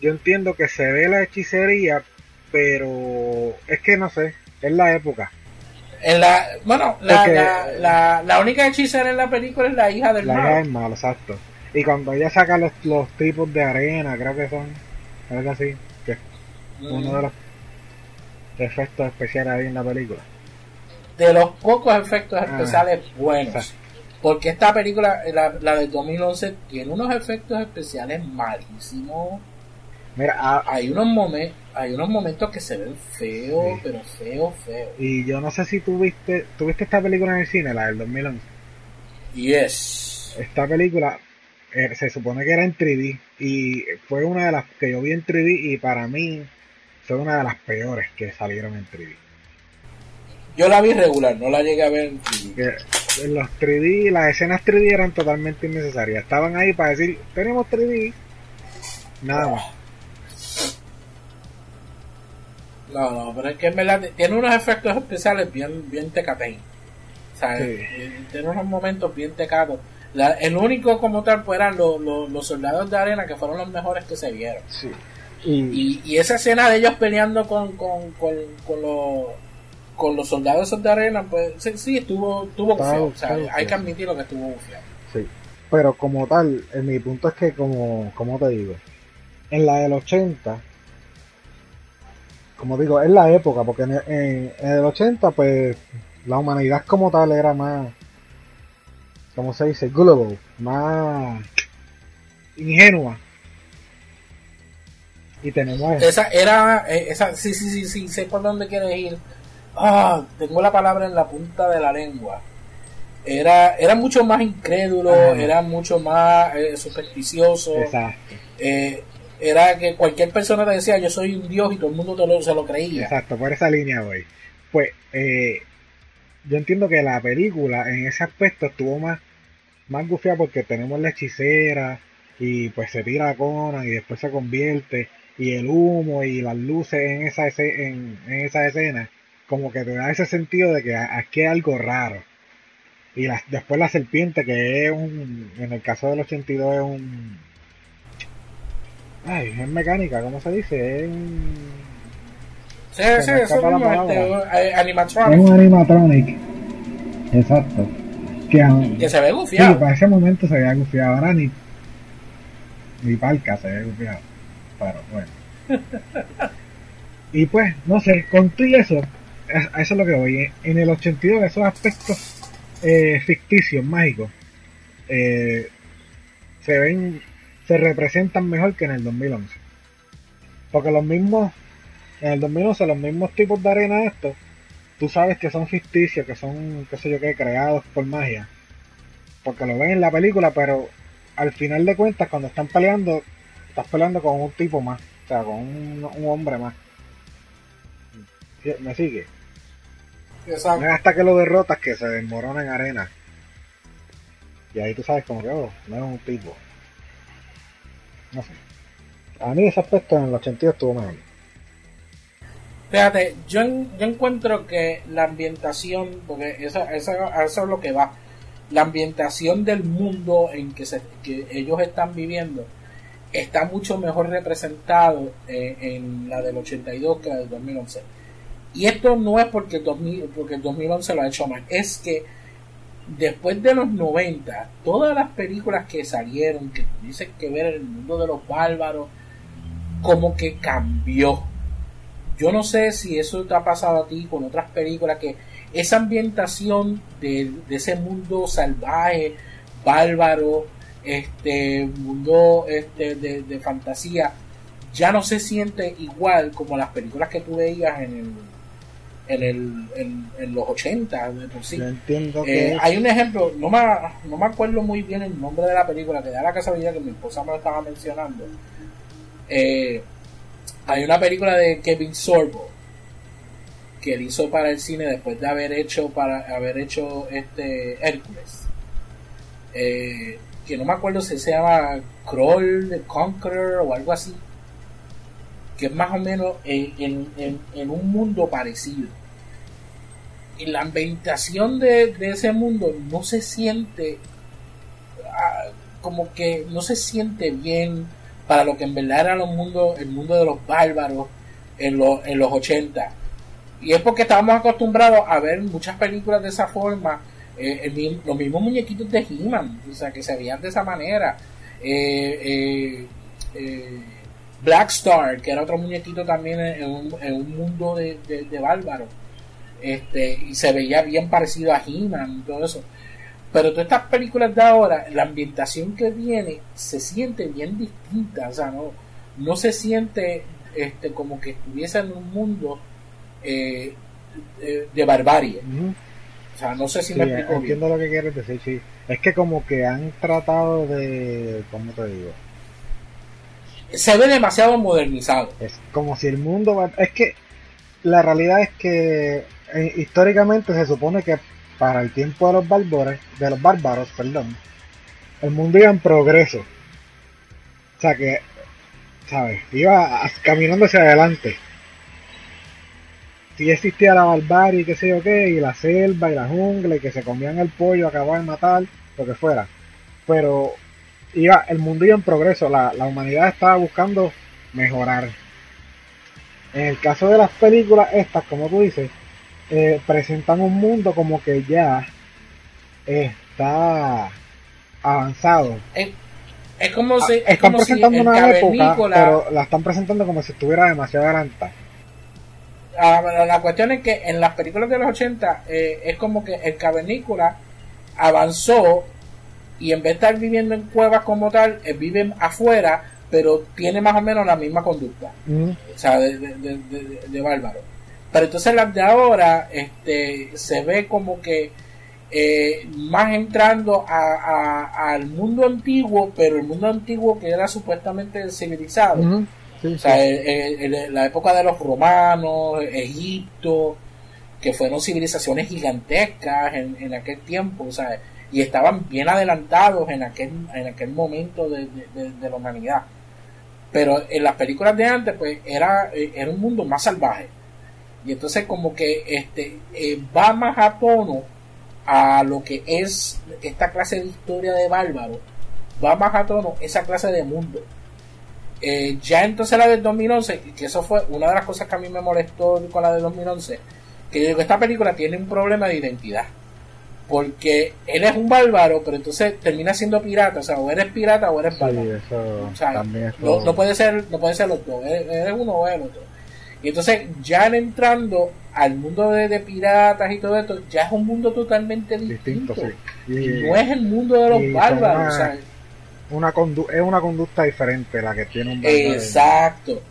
yo entiendo que se ve la hechicería, pero es que no sé, es la época. En la, bueno, la, la, única hechicera en la película es la hija del la Hija del malo, exacto. Y cuando ella saca los, los tipos de arena, creo que son algo así, que es uno de los efectos especiales ahí en la película. De los pocos efectos ah, especiales buenos. Porque esta película, la, la del 2011, tiene unos efectos especiales malísimos. Mira, ah, hay unos momentos, hay unos momentos que se ven feos, pero feos, feos. Y yo no sé si tú viste, ¿tuviste esta película en el cine, la del 2011? Yes. Esta película eh, se supone que era en 3D y fue una de las que yo vi en 3D y para mí fue una de las peores que salieron en 3D. Yo la vi regular, no la llegué a ver en 3D. en los 3D, las escenas 3D eran totalmente innecesarias. Estaban ahí para decir, tenemos 3D, nada más. No, no, pero es que en verdad tiene unos efectos especiales bien, bien. O sea, eh, tiene unos momentos bien tecados el único como tal pues eran los, soldados de arena que fueron los mejores que se vieron. Y, y, esa escena de ellos peleando con, con, con, con los con los soldados de arena, pues sí, estuvo, estuvo O sea, hay que admitirlo que estuvo bufiado. Sí. Pero como tal, en mi punto es que, como, como te digo, en la del 80, como digo, es la época, porque en, en el 80, pues la humanidad como tal era más ¿cómo se dice? Gullible, más ingenua. Y tenemos esa. era, eh, esa, sí, sí, sí, sí, sé por dónde quieres ir. Ah, tengo la palabra en la punta de la lengua. Era, era mucho más incrédulo, era mucho más eh, supersticioso. Exacto. Eh, era que cualquier persona te decía yo soy un dios y todo el mundo te lo, se lo creía. Exacto, por esa línea voy. Pues eh, yo entiendo que la película en ese aspecto estuvo más más gufia porque tenemos la hechicera y pues se tira a Conan y después se convierte y el humo y las luces en esa, en, en esa escena como que te da ese sentido de que aquí hay algo raro. Y después la serpiente que es un en el caso del 82 es un ay es mecánica ¿cómo se dice? es un sí, sí, es un este, animatronic. Es un animatronic exacto que, se ve gufiado. Sí, para ese momento se veía gufiado. Ahora ni, ni palca se ve gufiado. Pero bueno. y pues, no sé, con todo eso, a eso es lo que voy. En el 82, esos aspectos eh, ficticios, mágicos, eh, se ven, se representan mejor que en el 2011. Porque los mismos, en el 2011 los mismos tipos de arena estos, tú sabes que son ficticios, que son, qué sé yo qué, creados por magia. Porque lo ven en la película, pero al final de cuentas cuando están peleando, estás peleando con un tipo más, o sea, con un, hombre más. ¿Me sigue? Exacto. hasta que lo derrotas que se desmorona en arena. Y ahí tú sabes como que, oh, no es un tipo. No sé. A mí ese aspecto en el 82 estuvo mejor. Fíjate, yo, yo encuentro que la ambientación, porque eso, eso, eso es lo que va, la ambientación del mundo en que, se, que ellos están viviendo está mucho mejor representado eh, en la del 82 que la del 2011. Y esto no es porque el, 2000, porque el 2011 lo ha hecho mal, es que después de los 90, todas las películas que salieron, que dicen que ver el mundo de los bárbaros, como que cambió. Yo no sé si eso te ha pasado a ti con otras películas que esa ambientación de, ese mundo salvaje, bárbaro, este mundo este, de, fantasía, ya no se siente igual como las películas que tú veías en el en, el, en, los 80 entiendo eh, hay un ejemplo no me, no me acuerdo muy bien el nombre de la película que da la casualidad que mi esposa me lo estaba mencionando. Eh, hay una película de Kevin Sorbo que hizo para el cine después de haber hecho para haber hecho este Hércules. Eh, que no me acuerdo si se llama Crawl the Conqueror o algo así que es más o menos en, en, un mundo parecido. Y la ambientación de, ese mundo no se siente ah, como que no se siente bien para lo que en verdad era los mundo, el mundo de los bárbaros en, los en los 80 y es porque estábamos acostumbrados a ver muchas películas de esa forma, eh, los mismos muñequitos de He-Man, o sea, que se veían de esa manera. Eh, eh, Black Star, que era otro muñequito también en un, mundo de, de, bárbaros. Este, y se veía bien parecido a He-Man y todo eso. Pero todas estas películas de ahora, la ambientación que viene se siente bien distinta, o sea, no, no se siente este, como que estuviese en un mundo eh, de barbarie. O sea, no sé si me explico Entiendo lo que quieres decir, sí. Es que como que han tratado de... ¿Cómo te digo? Se ve demasiado modernizado. Es como si el mundo... Es que la realidad es que eh, históricamente se supone que para el tiempo de los bárbaros, de los bárbaros, perdón, el mundo iba en progreso. O sea que, ¿sabes? Iba caminando hacia adelante si existía la barbarie, qué sé yo qué, y la selva y la jungla, y que se comían el pollo, acababan de matar, lo que fuera. Pero iba, el mundo iba en progreso, la, humanidad estaba buscando mejorar. En el caso de las películas estas, como tú dices, eh, presentan un mundo como que ya está avanzado. Es, como ah, si... están presentando una época, pero la están presentando como si estuviera demasiado adelantada. Ah, la cuestión es que en las películas de los 80 eh, es como que el cavernícola avanzó y en vez de estar viviendo en cuevas como tal, eh, vive afuera, pero tiene más o menos la misma conducta, o sea, de, bárbaro. Pero entonces las de ahora este, se ve como que eh, más entrando al mundo antiguo, pero el mundo antiguo que era supuestamente civilizado o sea, la época de los romanos, Egipto, que fueron civilizaciones gigantescas en, aquel tiempo, o sea, y estaban bien adelantados en aquel, en aquel momento de, la humanidad. Pero en las películas de antes, pues era, era un mundo más salvaje. Y entonces como que este eh, va más a tono a lo que es esta clase de historia de bárbaro, va más a tono esa clase de mundo. Eh, ya entonces la del 2011, que eso fue una de las cosas que a mí me molestó con la del 2011, que yo digo, esta película tiene un problema de identidad. Porque él es un bárbaro, pero entonces termina siendo pirata, o sea, o eres pirata o eres bárbaro. no, puede ser, no puede ser los dos, eres, uno o el otro. Y entonces, ya entrando al mundo de, piratas y todo esto, ya es un mundo totalmente distinto. Y, no es el mundo de los bárbaros. una es una conducta diferente la que tiene un Exacto,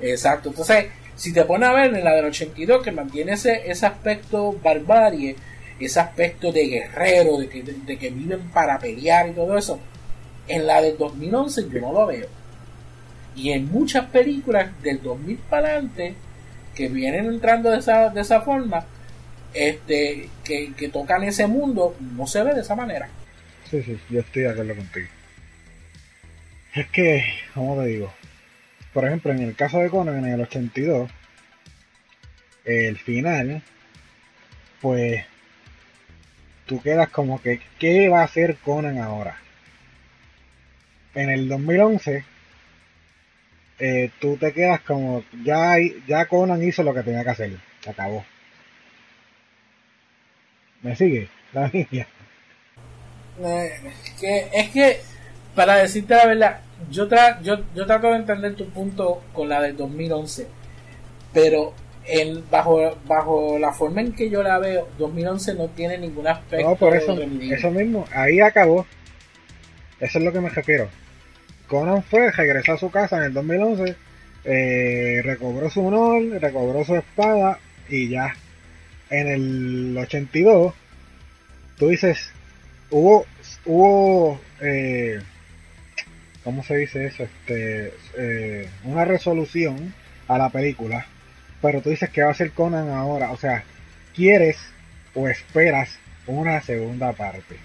exacto. Entonces, si te pones a ver en la del 82, que mantiene ese, ese aspecto barbarie, ese aspecto de guerrero, de que, de, que viven para pelear y todo eso, en la del 2011 yo no lo veo. Y en muchas películas del 2000 para adelante, que vienen entrando de esa, de esa forma, este, que, que tocan ese mundo, no se ve de esa manera. Sí, sí, yo estoy de acuerdo contigo. Es que, como te digo? Por ejemplo, en el caso de Conan en el 82, el final, pues tú quedas como que, ¿qué va a hacer Conan ahora? En el 2011, eh, tú te quedas como, ya, ya Conan hizo lo que tenía que hacer, se acabó. ¿Me sigue? La niña. Eh, que, es que, para decirte la verdad, yo, yo, yo trato de entender tu punto con la del 2011, pero en, bajo, bajo la forma en que yo la veo, 2011 no tiene ningún aspecto. No, por eso, eso mismo, ahí acabó. Eso es lo que me refiero. Conan fue, regresó a su casa en el 2011, eh, recobró su honor, recobró su espada y ya. En el 82, tú dices, hubo, hubo eh, ¿cómo se dice eso? Este, eh, una resolución a la película, pero tú dices que va a ser Conan ahora, o sea, quieres o esperas una segunda parte.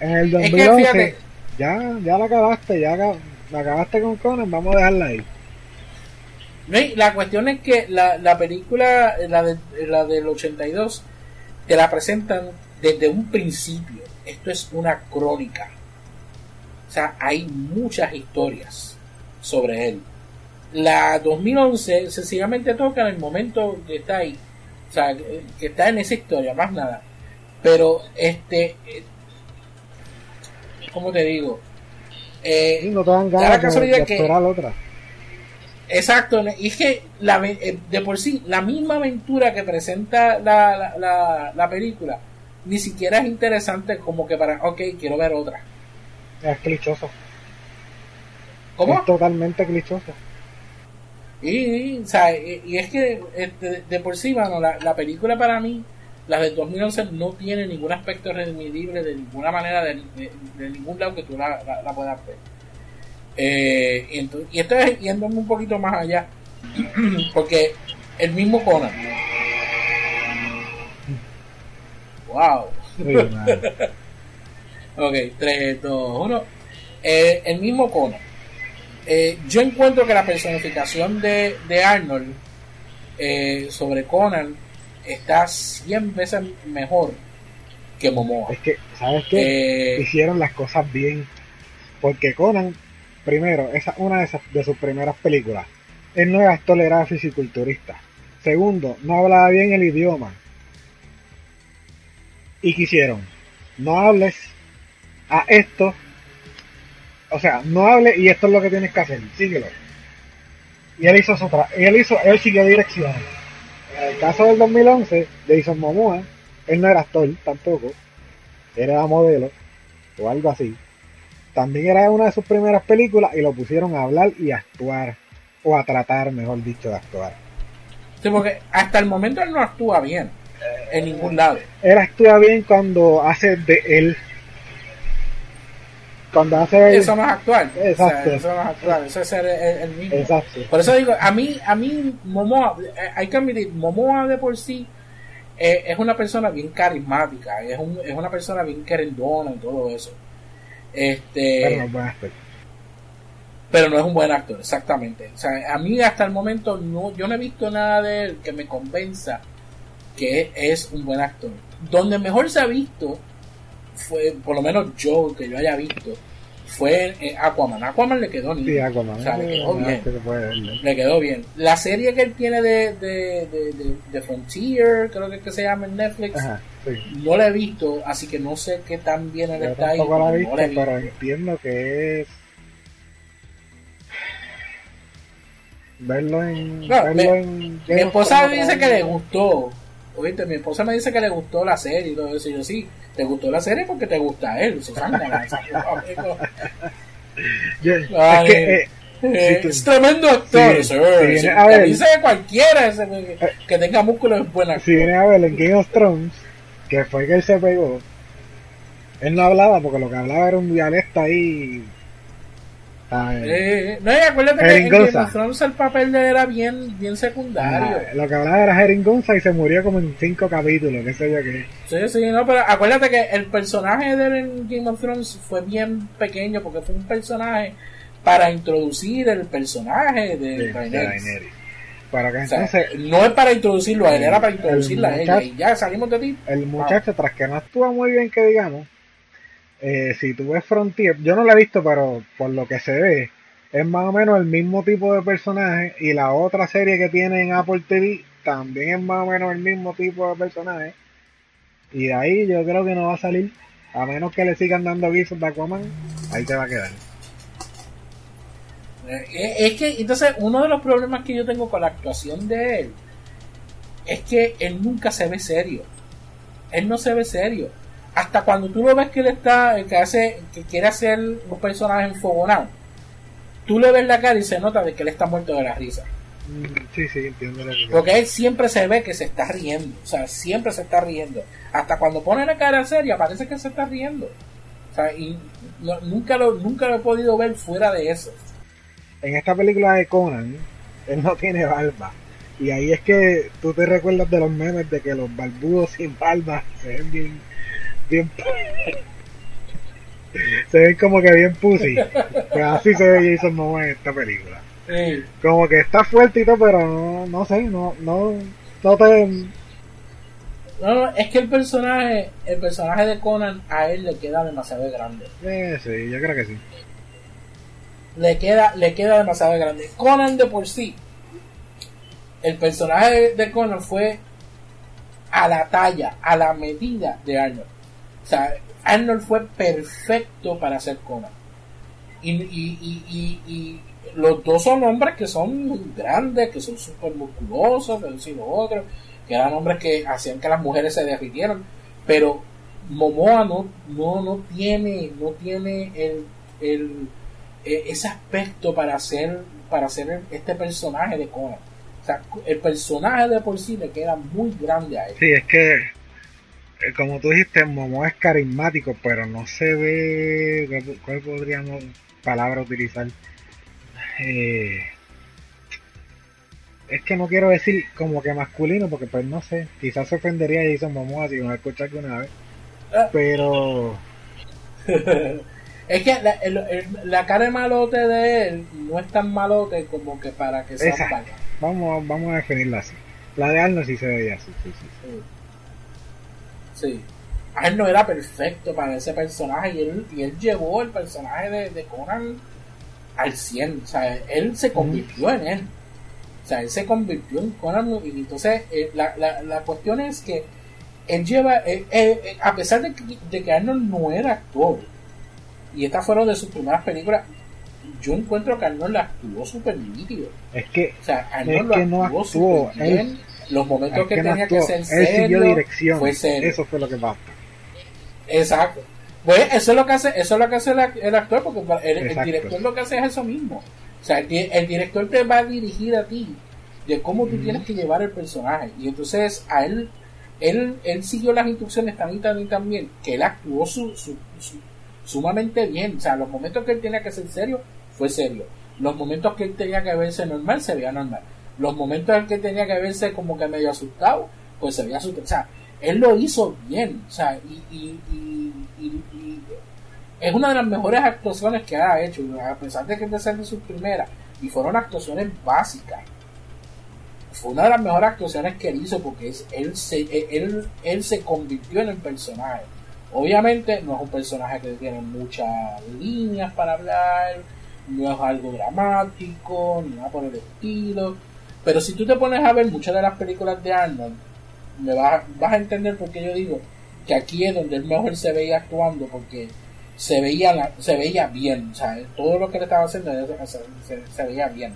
En el 2011 ya, ya la acabaste, ya la acabaste con Conan, vamos a dejarla ahí. la cuestión es que la, la película, la, de, la del 82, te la presentan desde un principio. Esto es una crónica sea, hay muchas historias sobre él. La 2011 sencillamente toca en el momento que está ahí. O sea, que está en esa historia, más nada. Pero, este, ¿cómo te digo? Eh, no te dan ganas de, esperar otra. Exacto, y es que la, eh, de por sí, la misma aventura que presenta la, la, la película, ni siquiera es interesante como que para, ok, quiero ver otra. Es clichoso. ¿Cómo? Es totalmente clichoso. Y, o sea, y, es que este, de, por sí, mano, la, película para mí, la del 2011, no tiene ningún aspecto redimible de ninguna manera, de, ningún lado que tú la, puedas ver. Eh, y, entonces, y esto es yéndome un poquito más allá, porque el mismo Conan. ¡Wow! Ok, 3, 2, 1. el mismo Conan. Eh, yo encuentro que la personificación de, Arnold eh, sobre Conan está 100 veces mejor que Momoa. Es que, ¿sabes qué? Eh, Hicieron las cosas bien. Porque Conan, primero, esa es una de, de sus primeras películas. Él no era tolerado fisiculturista. Segundo, no hablaba bien el idioma. ¿Y quisieron? No hables a esto. O sea, no hable y esto es lo que tienes que hacer, síguelo. Y él hizo su y él hizo, él siguió direcciones. En el caso del 2011 de Jason Momoa, él no era actor tampoco, era modelo o algo así. También era una de sus primeras películas y lo pusieron a hablar y a actuar, o a tratar, mejor dicho, de actuar. Sí, porque hasta el momento él no actúa bien, en ningún lado. Él actúa bien cuando hace de él cuando hace eso más actual. Exacto. eso más actual. Eso es el, mismo exacto. por eso digo a mí a mí Momoa eh, hay que admitir Momoa de por sí eh, es una persona bien carismática es, un, es una persona bien querendona y todo eso. Este pero no, es buen actor. pero no es un buen actor exactamente. O sea a mí hasta el momento no yo no he visto nada de él que me convenza que es un buen actor. Donde mejor se ha visto fue, por lo menos yo, que yo haya visto, fue eh, Aquaman. Aquaman le quedó Sí, Aquaman. O sea, le quedó bien. Le quedó bien. La serie que él tiene de, de, de, de, Frontier, creo que, que se llama en Netflix, no la he visto, así que no sé qué tan bien él está ahí. La he visto, pero entiendo que es. Verlo en. verlo en mi esposa dice que le gustó oíste, mi esposa me dice que le gustó la serie y todo eso. Y yo, sí, te gustó la serie porque te gusta él, Susana. Ay, es, que, eh, es tremendo actor, si, sir. Si a ver, dice cualquiera ese, que, que, tenga músculos es buena. Si viene a ver en Game of Thrones, que fue que él se pegó, él no hablaba porque lo que hablaba era un dialecto ahí eh, no, y acuérdate que en Game of Thrones el papel de él era bien, bien secundario. Ah, lo que hablaba era Jeringonza y se murió como en cinco capítulos, qué sé yo qué. Sí, sí, no, pero acuérdate que el personaje de él en Game of Thrones fue bien pequeño porque fue un personaje para introducir el personaje de Daenerys. Para que entonces, no es para introducirlo a él, era para introducirla a ella. Y ya salimos de ti. El muchacho, tras que no actúa muy bien, que digamos, eh, si tú ves Frontier, yo no la he visto, pero por lo que se ve, es más o menos el mismo tipo de personaje. Y la otra serie que tiene en Apple TV también es más o menos el mismo tipo de personaje. Y de ahí yo creo que no va a salir. A menos que le sigan dando avisos de Aquaman, ahí te va a quedar. Eh, es que, entonces, uno de los problemas que yo tengo con la actuación de él es que él nunca se ve serio. Él no se ve serio hasta cuando tú lo ves que él está, que hace, que quiere hacer un personaje enfogonado, tú le ves la cara y se nota de que él está muerto de la risa. Mm, sí, sí, entiendo Porque él siempre se ve que se está riendo, o sea, siempre se está riendo. Hasta cuando pone la cara seria, parece que se está riendo. O sea, y nunca, lo, nunca lo he podido ver fuera de eso. En esta película de Conan, él no tiene barba. Y ahí es que tú te recuerdas de los memes de que los barbudos sin barba se ven bien bien. Se ven como que bien pussy. Pues así se ve Jason Momoa en esta película. Como que está fuerte y todo pero no, no sé no no no te no, es que el personaje el personaje de Conan a él le queda demasiado grande. Eh, sí yo creo que sí. Le queda le queda demasiado grande. Conan de por sí el personaje de Conan fue a la talla a la medida de Arnold o sea, Arnold fue perfecto para hacer Conan. Y, y, y, los dos son hombres que son grandes, que son súper musculosos, que decir otro, que eran hombres que hacían que las mujeres se derritieran. Pero Momoa no, no, no tiene, no tiene el, el, e, ese aspecto para hacer, para hacer este personaje de Conan. O sea, el personaje de por sí le queda muy grande a él. Sí, es que como tú dijiste, Momo es carismático, pero no se ve. ¿Cuál podríamos palabra utilizar? Eh, es que no quiero decir como que masculino, porque pues no sé, quizás se ofendería a Jason Momoa si me escucha alguna vez. Ah. Pero. es que la, la, cara de malote de él no es tan malote como que para que sea Vamos, vamos a definirla así. La de Arnold sí se veía así, sí, sí. sí. Sí. él no era perfecto para ese personaje y él, y él llevó el personaje de, Conan al 100. O sea, él se convirtió en él. O sea, él se convirtió en Conan y entonces eh, la, la, la, cuestión es que él lleva, eh, eh, a pesar de que, de que Arnold no era actor, y estas fueron de sus primeras películas, yo encuentro que Arnold actuó súper nítido. Es que, o sea, Arnold es que no actuó, bien los momentos que, tenía que ser serio, dirección. Fue Eso fue lo que pasa. Exacto. Pues eso es lo que hace, eso es lo que hace el, actor, porque el, director lo que hace es eso mismo. O sea, el, director te va a dirigir a ti de cómo tú tienes que llevar el personaje. Y entonces a él, él, él siguió las instrucciones tan y tan y tan bien que él actuó su, su, sumamente bien. O sea, los momentos que él tenía que ser serio, fue serio. Los momentos que él tenía que verse normal, se veía normal los momentos en que tenía que verse como que medio asustado, pues se veía asustado. O sea, él lo hizo bien. O sea, y, y, es una de las mejores actuaciones que ha hecho, a pesar de que es de sus primeras, y fueron actuaciones básicas. Fue una de las mejores actuaciones que él hizo porque es, él, se, él, él se convirtió en el personaje. Obviamente no es un personaje que tiene muchas líneas para hablar, no es algo dramático, ni nada por el estilo pero si tú te pones a ver muchas de las películas de Arnold, me vas, vas a entender por qué yo digo que aquí es donde él mejor se veía actuando, porque se veía se veía bien, o sea, todo lo que le estaba haciendo se, veía bien.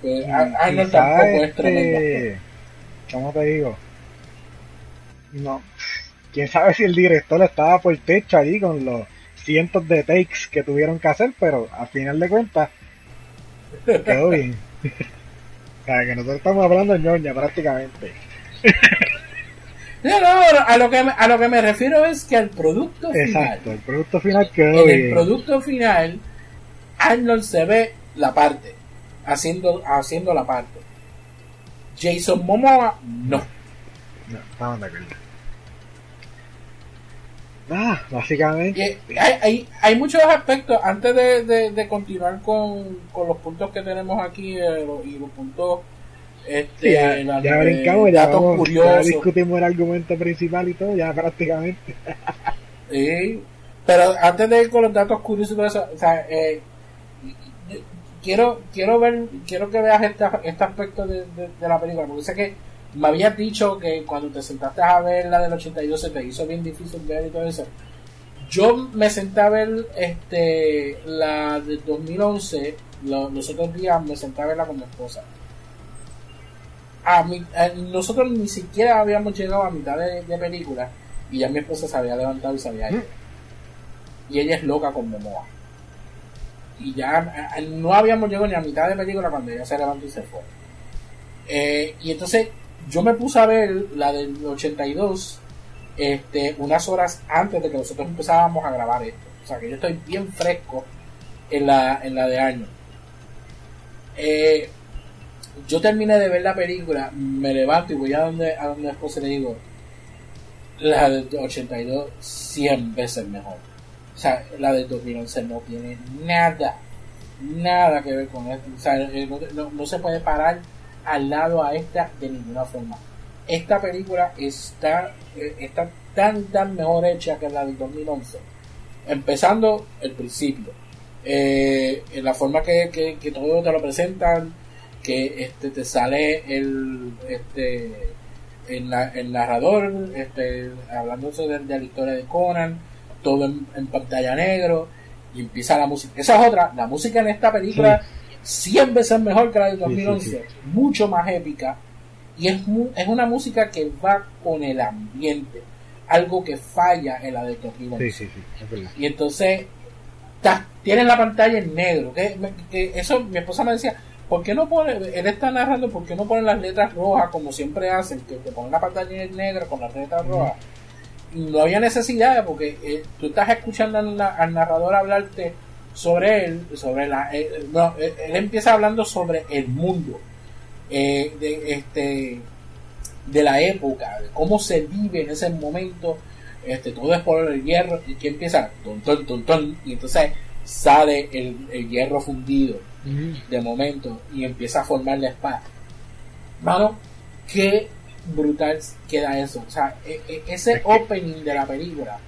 Pues, Arnold tampoco es tremendo. ¿Cómo te digo? no, quién sabe si el director estaba por el techo allí con los cientos de takes que tuvieron que hacer, pero al final de cuentas quedó bien. sea, que nosotros estamos hablando de ñoña prácticamente. No, no, a lo que me, a lo que me refiero es que el producto final. Exacto, el producto final quedó en bien. el producto final, Arnold se ve la parte, haciendo, haciendo la parte. Jason Momoa, no. No, estaban de acuerdo. Ah, básicamente. Hay, hay, hay muchos aspectos, antes de, de, de continuar con, con los puntos que tenemos aquí eh, y los puntos este, Sí, ya, la- ya eh, brincamos, ya, vamos, ya discutimos el argumento principal y todo, ya prácticamente. Sí, pero antes de ir con los datos curiosos y todo eso, o sea, eh, quiero, quiero ver, quiero que veas este, este aspecto de, de- de la película, porque sé que me habías dicho que cuando te sentaste a ver la del 82 se te hizo bien difícil ver y todo eso. Yo me senté a ver este la del 2011, lo- los otros días me senté a verla con mi esposa. A mi- eh, nosotros ni siquiera habíamos llegado a mitad de, de película y ya mi esposa se había levantado y se había ido. Y ella es loca con Momoa. Y ya eh, no habíamos llegado ni a mitad de película cuando ella se levantó y se fue. Eh, y entonces yo me puse a ver la del 82 este, unas horas antes de que nosotros empezábamos a grabar esto. O sea que yo estoy bien fresco en la, en la de año. Eh, yo terminé de ver la película, me levanto y voy a donde, a donde después le digo, la del 82 100 veces mejor. O sea, la del 2011 no tiene nada, nada que ver con esto. O sea, eh, no, no- no se puede parar al lado a esta de ninguna forma. Esta película está, eh, está tan, tan mejor hecha que la del 2011. Empezando el principio. Eh, en la forma que, que, todo te lo presentan, que este te sale el este el, el narrador este hablándose de, la historia de Conan todo en pantalla negro y empieza la música esa es otra la música en esta película 100 veces mejor que la de 2011 sí. mucho más épica y es mu- es una música que va con el ambiente algo que falla en la de 2011 Sí, sí, sí, es verdad. y entonces tienes la pantalla en negro. Que, que eso mi esposa me decía, ¿por qué no pone, él está narrando, ¿por qué no ponen las letras rojas como siempre hacen? Que te ponen la pantalla en negro con las letras rojas. No había necesidad porque eh, tú estás escuchando al, al narrador hablarte sobre él, sobre la, eh, no, él, él empieza hablando sobre el mundo, eh, de este de la época, de cómo se vive en ese momento, este, todo es por el hierro, y que empieza, ton, ton, ton, ton, y entonces sale el, el hierro fundido de momento y empieza a formar la espada. Mano, qué brutal queda eso. O sea, e- e- ese opening de la película,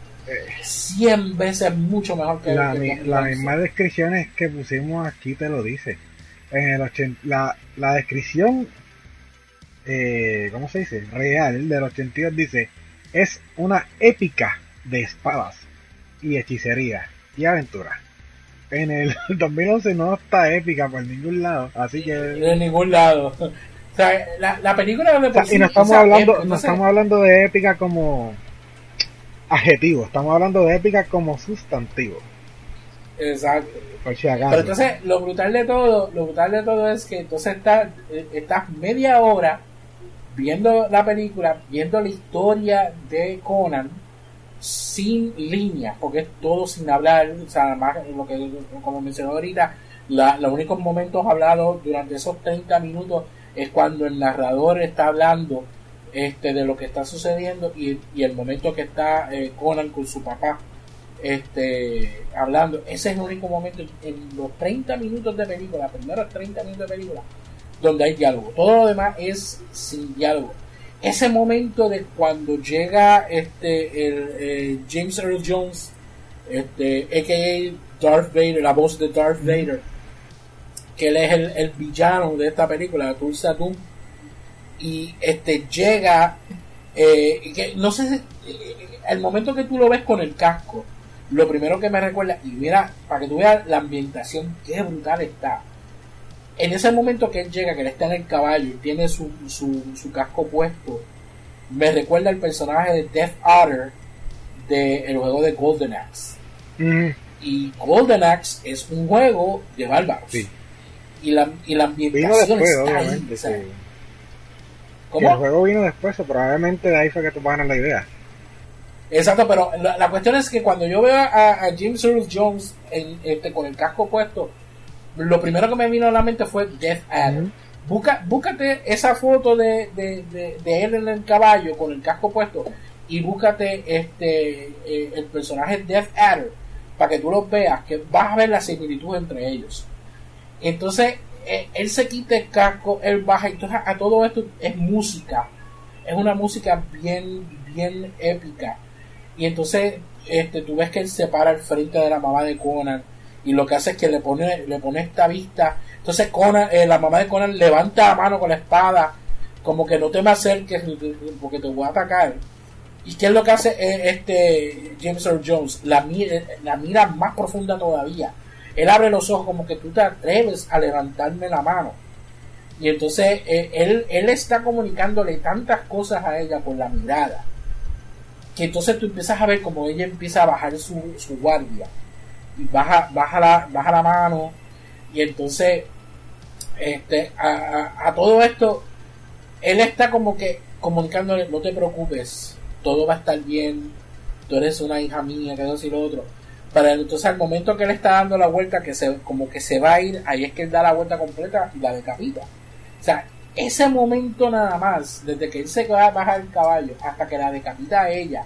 100 veces mucho mejor que La, que mi- el las 2011. mismas descripciones que pusimos aquí te lo dice. En el ochen- la, la descripción, eh, ¿cómo se dice? Real del 82 dice, es una épica de espadas y hechicería y aventura. En el 2011 no está épica por ningún lado, así que... de ningún lado. O sea, la, la película de O sea, por sí, y no estamos o sea, hablando, es- no estamos hablando de épica como adjetivo, estamos hablando de épica como sustantivo, Exacto. por si acaso. Pero entonces, lo brutal de todo, lo brutal de todo es que entonces estás, eh, estás media hora viendo la película, viendo la historia de Conan sin líneas, porque es todo sin hablar, o sea, además, lo que, como mencionó ahorita, la- los únicos momentos hablados durante esos 30 minutos es cuando el narrador está hablando este de lo que está sucediendo y, y el momento que está eh, Conan con su papá este hablando. Ese es el único momento en los 30 minutos de película primeros 30 minutos de película donde hay diálogo. Todo lo demás es sin diálogo. Ese momento de cuando llega este el, eh, James Earl Jones este aka Darth Vader la voz de Darth Vader que él es el, el villano de esta película Tulsa Doom y este llega eh, que no sé si- eh, el momento que tú lo ves con el casco lo primero que me recuerda y mira para que tú veas la ambientación qué brutal está en ese momento que él llega que él está en el caballo y tiene su, su, su casco puesto me recuerda el personaje de Death Otter del juego de Golden Axe. Y Golden Axe es un juego de bárbaros. Y, la, y la ambientación está ahí. ¿Cómo? el juego vino después, o probablemente de ahí fue que tomaron la idea. Exacto, pero la, cuestión es que cuando yo veo a, James Earl Jones en, este, con el casco puesto, lo primero que me vino a la mente fue Death Adder. búscate esa foto de, de, él en el caballo con el casco puesto y búscate este eh, el personaje Death Adder para que tú lo veas, que vas a ver la similitud entre ellos. Entonces, eh, él se quita el casco, él baja, entonces a todo esto es música, es una música bien, bien épica. Y entonces este, tú ves que él se para al frente de la mamá de Conan y lo que hace es que le pone, le pone esta vista. Entonces Conan, eh, la mamá de Conan levanta la mano con la espada, como que no te me acerques porque te voy a atacar. ¿Y qué es lo que hace eh, este James Earl Jones? La mira, la mira más profunda todavía. Él abre los ojos como que tú te atreves a levantarme la mano. Y entonces eh, él, él está comunicándole tantas cosas a ella con la mirada que entonces tú empiezas a ver como ella empieza a bajar su, guardia. Y baja, baja, la, baja la mano. Y entonces este, a, todo esto él está como que comunicándole no te preocupes todo va a estar bien. Tú eres una hija mía que eso y lo otro pero entonces al momento que él está dando la vuelta que se como que se va a ir ahí es que él da la vuelta completa y la decapita. O sea ese momento nada más, desde que él se va a bajar el caballo hasta que la decapita a ella,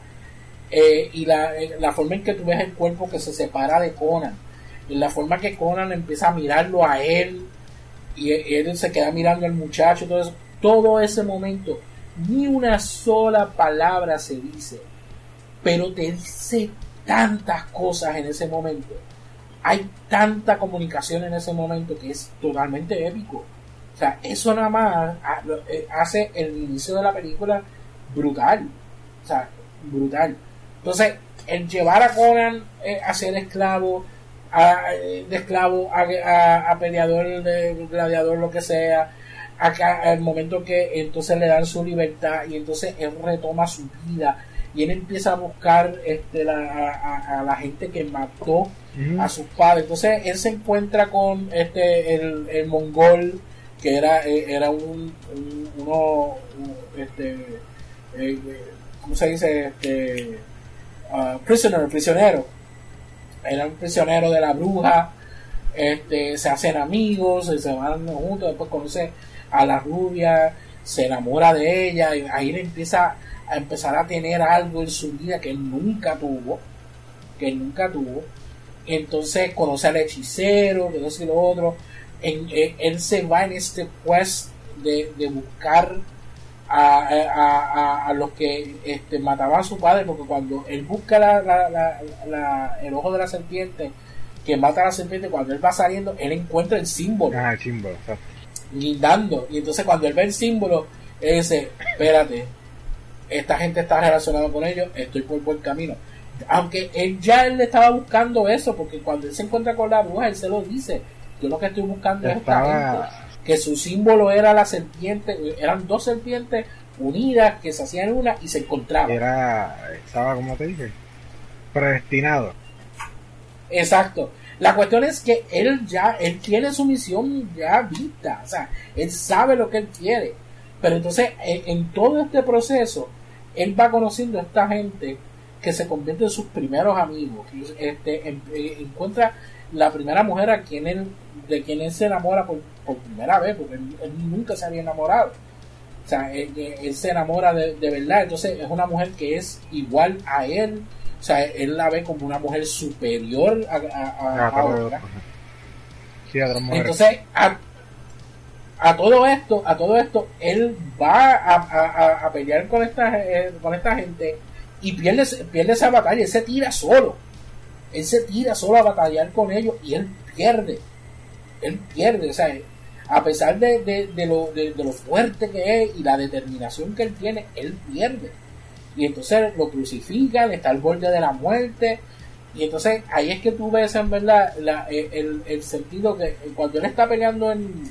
eh, y eh, la, forma en que tú ves el cuerpo que se separa de Conan, y la forma que Conan empieza a mirarlo a él, y él se queda mirando al muchacho, todo ese momento, ni una sola palabra se dice, pero te dice tantas cosas en ese momento. Hay tanta comunicación en ese momento que es totalmente épico. O sea, eso nada más eh, hace el inicio de la película brutal. O sea, brutal. Entonces, el llevar a Conan eh, a ser esclavo, a, eh, de esclavo a, a, peleador, de gladiador, lo que sea, acá el momento que entonces le dan su libertad y entonces él retoma su vida y él empieza a buscar este, a, la gente que mató a sus padres. Entonces él se encuentra con este el, el mongol que era, eh, era un, uno, este, eh, ¿cómo se dice? Este, uh, prisoner, prisionero. Era un prisionero de la bruja, este, se hacen amigos, se van juntos, después conoce a la rubia, se enamora de ella, y ahí le empieza a empezar a tener algo en su vida que nunca tuvo, que nunca tuvo. Entonces conoce al hechicero, que no sé lo otro, en, él se va en este quest de, buscar a, a, los que este, mataban a su padre, porque cuando él busca la, el ojo de la serpiente, que mata a la serpiente, cuando él va saliendo, él encuentra el símbolo. Ah, el símbolo, Guindando. Y entonces cuando él ve el símbolo, él dice, espérate, esta gente está relacionada con ellos, estoy por buen camino. Aunque él ya él estaba buscando eso, porque cuando él se encuentra con la bruja, él se lo dice yo lo que estoy buscando es que su símbolo era la serpiente, eran dos serpientes unidas que se hacían una y se encontraban. Era, estaba, como te dije, predestinado. Exacto. La cuestión es que él ya, él tiene su misión ya vista, o sea, él sabe lo que él quiere. Pero entonces, en, todo este proceso, él va conociendo a esta gente que se convierte en sus primeros amigos, este, eh, encuentra la primera mujer a quien él, de quien él se enamora por, primera vez, porque él, nunca se había enamorado. O sea, él, se enamora de, verdad. Entonces es una mujer que es igual a él. O sea, él la ve como una mujer superior a, a, a, otra. Entonces, a, todo esto, a todo esto, él va a, pelear con esta, eh, con esta gente y pierde, pierde esa batalla, él se tira solo él se tira solo a batallar con ellos y él pierde. Él pierde, o sea, a pesar de, lo, de, lo fuerte que es y la determinación que él tiene, él pierde. Y entonces lo crucifican, está al borde de la muerte. Y entonces ahí es que tú ves en verdad eh, el, sentido que cuando él está peleando en,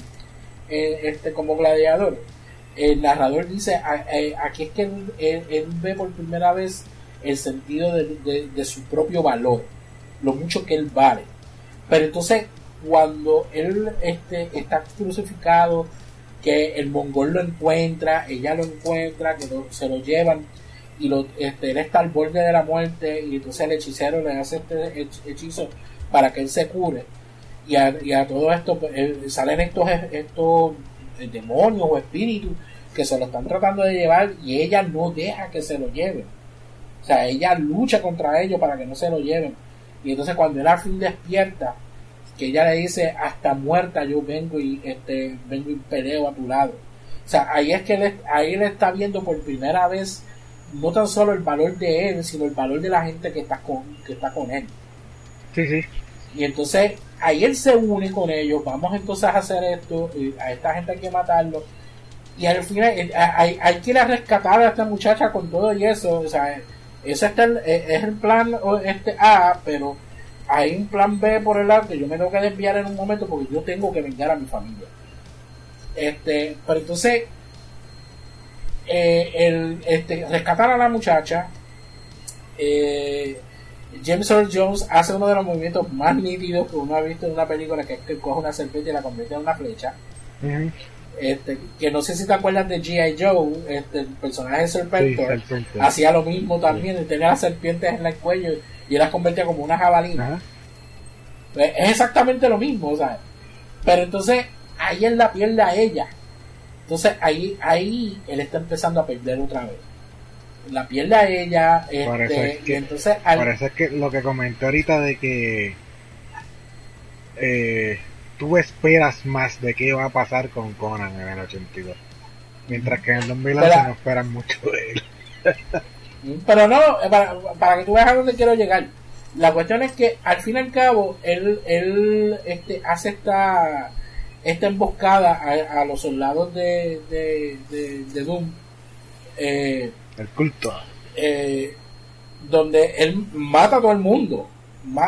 este como gladiador, el narrador dice, aquí es que él, ve por primera vez el sentido de, su propio valor, lo mucho que él vale. Pero entonces, cuando él este, está crucificado, que el mongol lo encuentra, ella lo encuentra, que se lo llevan y lo, este, él está al borde de la muerte y entonces el hechicero le hace este hechizo para que él se cure y a, todo esto pues, eh, salen estos, estos eh, demonios o espíritus que se lo están tratando de llevar y ella no deja que se lo lleven. O sea, ella lucha contra ellos para que no se lo lleven. Y entonces cuando él al fin despierta, que ella le dice, hasta muerta yo vengo y este vengo y peleo a tu lado. O sea, ahí es que él, ahí él está viendo por primera vez no tan solo el valor de él, sino el valor de la gente que está con, que está con él. Sí, sí. Y entonces ahí él se une con ellos, vamos entonces a hacer esto, a esta gente hay que matarlo. Y al final eh, hay, hay que ir a rescatar a esta muchacha con todo y eso. O sea, ese eh, es el plan este A, pero hay un plan B por el lado que yo me tengo que desviar en un momento porque yo tengo que vengar a mi familia. Este, pero entonces, eh, el, este, rescatar a la muchacha, eh, James Earl Jones hace uno de los movimientos más nítidos que uno ha visto en una película que es que coge una serpiente y la convierte en una flecha. Este, que no sé si te acuerdas de G.I. Joe, este, el personaje de Serpentor, hacía lo mismo también, tenía las serpientes en el cuello y las convertía como una jabalina. Pues, es exactamente lo mismo, ¿sabes? Pero entonces ahí él la pierde a ella. Entonces ahí, ahí él está empezando a perder otra vez la pierde a ella. Este, que, entonces, parece que lo que comenté ahorita de que eh, tú esperas más de qué va a pasar con Conan en el 82. Mientras que en el 2011 no esperan mucho de él. pero no, eh, para, que tú veas a dónde quiero llegar. La cuestión es que al fin y al cabo él, él este, hace esta, esta emboscada a, los soldados de, de, de, de Doom. Eh, el culto. Eh, donde él mata a todo el mundo.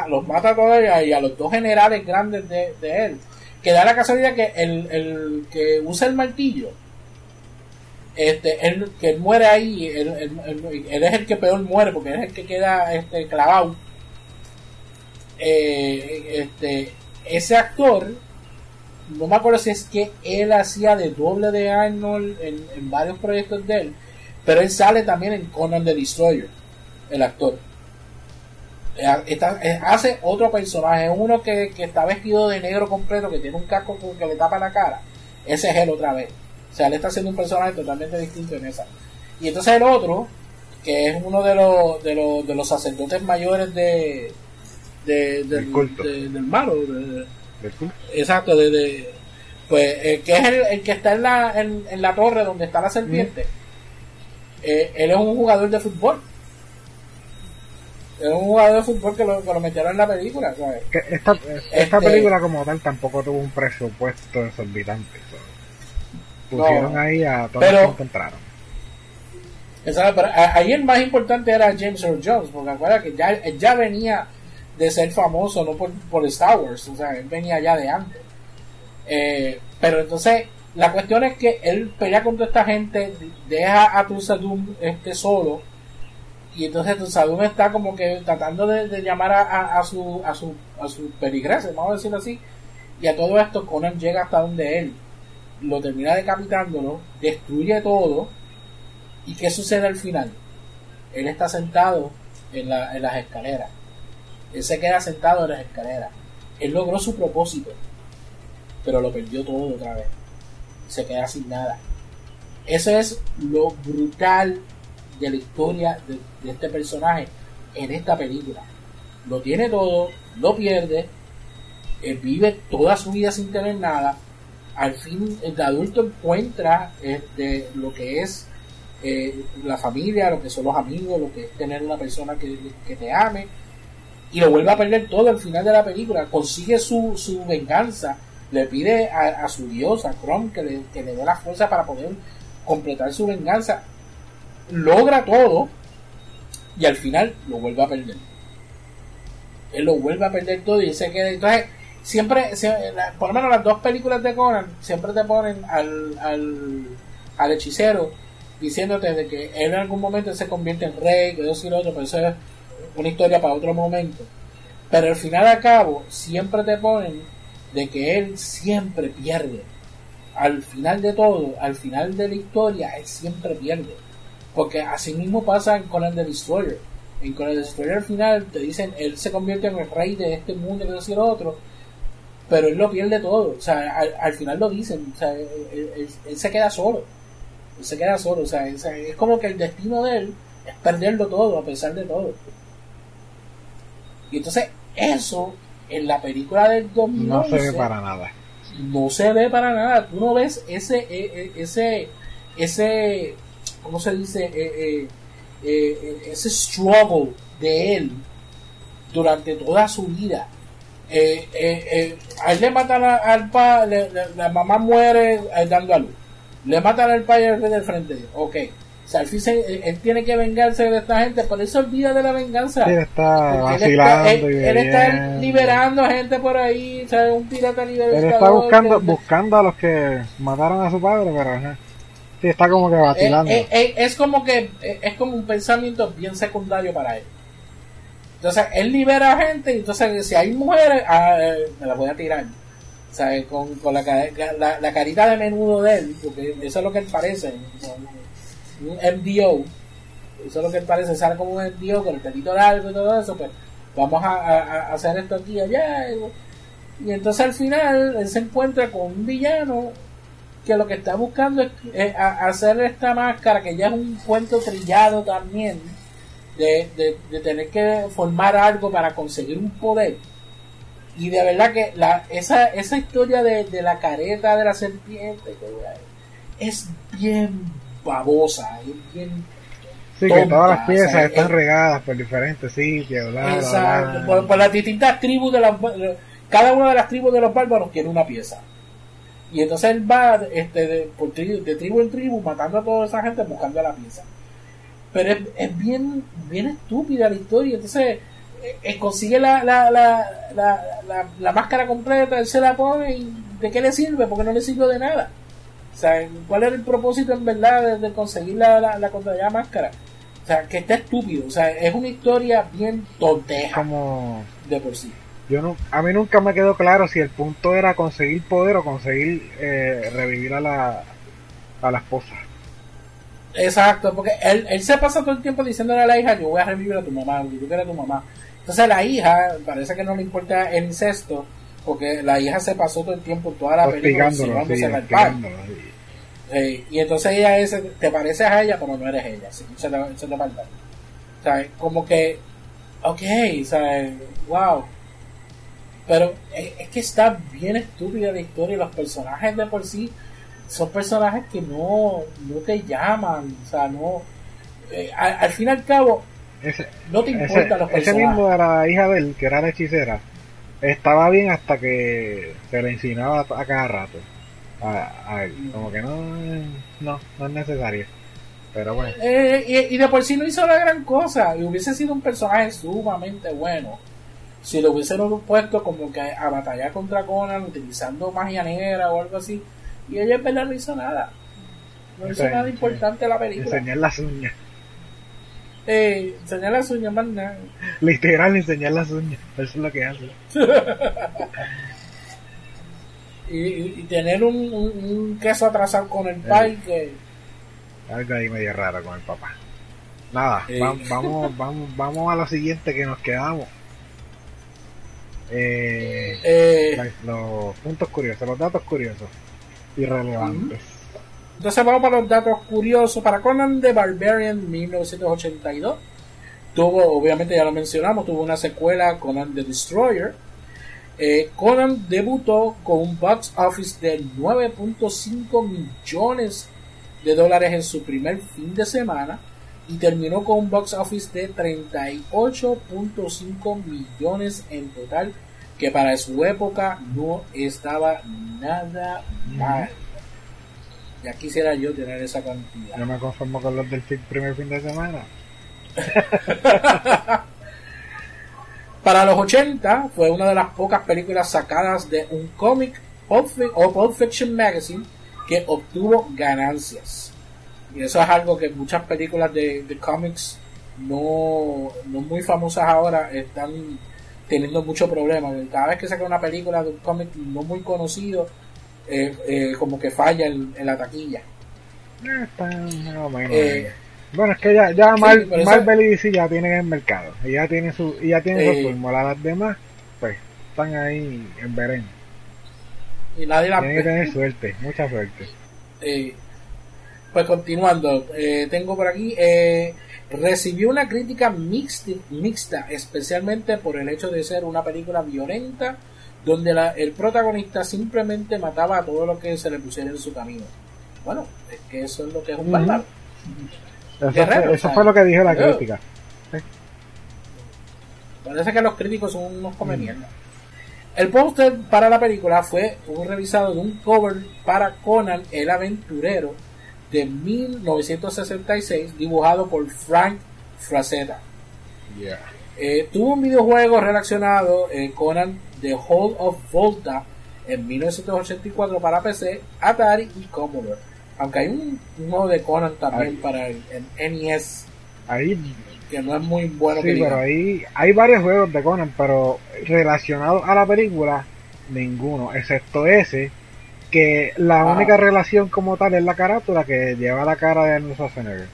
los mata a todos y a los dos generales grandes de, él. Que da la casualidad que el, el que usa el martillo, este, él, que él muere ahí, él, es el que peor muere porque es el que queda este, clavado. Eh, este, ese actor, no me acuerdo si es que él hacía de doble de Arnold en, en varios proyectos de él pero él sale también en Conan the Destroyer, el actor. Eh, eh, hace otro personaje, uno que, está vestido de negro completo, que tiene un casco que le tapa la cara. Ese es él otra vez. O sea, él está haciendo un personaje totalmente distinto en esa. Y entonces el otro, que es uno de los, de los, de los sacerdotes mayores de, del, del malo. exacto, de, pues eh, que es el, que está en la, en, la torre donde está la serpiente. Eh, él es un jugador de fútbol. Es un jugador de fútbol que lo, que lo metieron en la película. esta, esta este, película como tal tampoco tuvo un presupuesto exorbitante. Pusieron ahí a todos los que encontraron. pero ahí el más importante era James Earl Jones, porque acuerda que ya, ya venía de ser famoso, no por, por Star Wars, o sea, él venía ya de antes. Eh, pero entonces la cuestión es que él pelea contra esta gente, deja a Tulsadum este solo, y entonces Tulsadum está como que tratando de, llamar a, su a su a su vamos a decirlo así, y a todo esto Conan llega hasta donde él, lo termina decapitándolo, destruye todo, y ¿qué sucede al final? Él está sentado en, la, en las escaleras, él se queda sentado en las escaleras, él logró su propósito, pero lo perdió todo otra vez se queda sin nada. Eso es lo brutal de la historia de, este personaje en esta película. Lo tiene todo, lo pierde, él vive toda su vida sin tener nada. Al fin, el adulto encuentra este, lo que es eh, la familia, lo que son los amigos, lo que es tener una persona que, te ame. Y lo vuelve a perder todo al final de la película. Consigue su, su venganza le pide a, su dios, a Chrome, que le, que le dé la fuerza para poder completar su venganza. Logra todo y al final lo vuelve a perder. Él lo vuelve a perder todo y se queda. Entonces, siempre, por lo menos las dos películas de Conan, siempre te ponen al, al, al hechicero diciéndote de que él en algún momento se convierte en rey, que eso y lo otro, pero eso es una historia para otro momento. Pero al final a cabo siempre te ponen de que él siempre pierde. Al final de todo, al final de la historia, él siempre pierde. Porque así mismo pasa con el the Destroyer. En Conan the Destroyer al final te dicen, él se convierte en el rey de este mundo, y lo otro. Pero él lo pierde todo. O sea, al, final lo dicen. O sea, él, se queda solo. Él se queda solo. O sea, es como que el destino de él es perderlo todo, a pesar de todo. Y entonces, eso en la película del 2011 no se ve para nada. No se ve para nada. Tú no ves ese, e, e, ese, ese, ¿cómo se dice? Eh, eh, eh, ese struggle de él durante toda su vida. a él le matan al padre, la mamá muere dando a luz. Le matan al padre del frente. Ok o sea, él, tiene que vengarse de esta gente, por eso olvida de la venganza. Él está vacilando él, está, liberando a gente por ahí, o sea, un pirata liberador. Él está buscando, buscando a los que mataron a su padre, pero sí, está como que vacilando. Es, es, es, como que es como un pensamiento bien secundario para él. Entonces, él libera a gente, y entonces si hay mujeres, ah, eh, me las voy a tirar. Sea, con, con la, la, la, carita de menudo de él, porque eso es lo que él parece un MDO, eso es lo que parece, sale como un MDO con el pelito largo y todo eso, pues vamos a, hacer esto aquí y allá. Y, entonces al final él se encuentra con un villano que lo que está buscando es, hacer esta máscara, que ya es un cuento trillado también, de, tener que formar algo para conseguir un poder. Y de verdad que esa, esa historia de, de la careta de la serpiente es bien babosa, es bien Sí, que todas las piezas están regadas por diferentes sitios. exacto, Por, las distintas tribus de las. Cada una de las tribus de los bárbaros tiene una pieza. Y entonces él va este, de, por tribu, de tribu en tribu matando a toda esa gente buscando la pieza. Pero es, es bien, bien estúpida la historia. Entonces eh, eh, consigue la, la, la, la, la máscara completa, él se la pone y ¿de qué le sirve? Porque no le sirve de nada. O sea, ¿cuál era el propósito en verdad de, conseguir la, la, la máscara? O sea, que está estúpido. O sea, es una historia bien tonteja. Como... De por sí. Yo no, a mí nunca me quedó claro si el punto era conseguir poder o conseguir eh, revivir a la, a la esposa. Exacto, porque él, él se pasa todo el tiempo diciéndole a la hija, yo voy a revivir a tu mamá, yo quiero a tu mamá. Entonces la hija, parece que no le importa el incesto, porque la hija se pasó todo el tiempo toda la película sí, eh, y entonces ella es, te pareces a ella, pero no eres ella. ¿sí? Se le, se le falta. Como que, ok, ¿sabes? wow. Pero es, que está bien estúpida la historia. Los personajes de por sí son personajes que no, no te llaman. O sea, no. Eh, al, fin y al cabo, no te importa los personajes. Ese mismo de la hija de él, que era la hechicera estaba bien hasta que se le insinuaba a cada rato. A, como que no, no, no es necesario. Pero bueno. Eh, y, de por sí no hizo la gran cosa. Y hubiese sido un personaje sumamente bueno. Si lo hubiesen puesto como que a batallar contra Conan utilizando magia negra o algo así. Y ella en verdad no hizo nada. No hizo nada importante en la película. Enseñar las uñas. Eh, enseñar las uñas, más nada. Literal, enseñar las uñas. Eso es lo que hace. y, tener un, un, queso atrasado con el pai que. Algo ahí medio raro con el papá. Nada, vamos, vamos, vamos a lo siguiente que nos quedamos. Eh, eh, los puntos curiosos, los datos curiosos y relevantes. Entonces vamos para los datos curiosos. Para Conan the Barbarian 1982 tuvo, obviamente ya lo mencionamos, tuvo una secuela Conan the Destroyer. Eh, Conan debutó con un box office de 9.5 millones de dólares en su primer fin de semana y terminó con un box office de 38.5 millones en total, que para su época no estaba nada mal. Ya quisiera yo tener esa cantidad. Yo me conformo con los del primer fin de semana. Para los 80 fue una de las pocas películas sacadas de un cómic o Pulp Fiction Magazine que obtuvo ganancias. Y eso es algo que muchas películas de, de cómics no, no muy famosas ahora están teniendo mucho problema. Cada vez que saca una película de un cómic no muy conocido, eh, eh, como que falla en, la taquilla. Eh, bueno, es que ya, ya Marvel y DC ya tienen el mercado, y ya tienen su, y ya tienen su fórmula. Las demás, pues, están ahí en veremos. Y nadie la Tienen que tener suerte, mucha suerte. pues continuando, tengo por aquí, recibió una crítica mixta, mixta, especialmente por el hecho de ser una película violenta donde el protagonista simplemente mataba a todo lo que se le pusiera en su camino. Bueno, es que eso es lo que es un bárbaro. Eso, fue, lo que dijo la crítica. Parece que los críticos son unos convenientes. El póster para la película fue un revisado de un cover para Conan el Aventurero de 1966 dibujado por Frank Frazetta. Eh, tuvo un videojuego relacionado eh, Conan The Hall of Volta en 1984 para PC, Atari y Commodore. Aunque hay un, de Conan también para el, NES. Ahí, que no es muy bueno. Sí, pero ahí hay varios juegos de Conan, pero relacionados a la película, ninguno, excepto ese, que la única relación como tal es la carátula que lleva la cara de Arnold Schwarzenegger.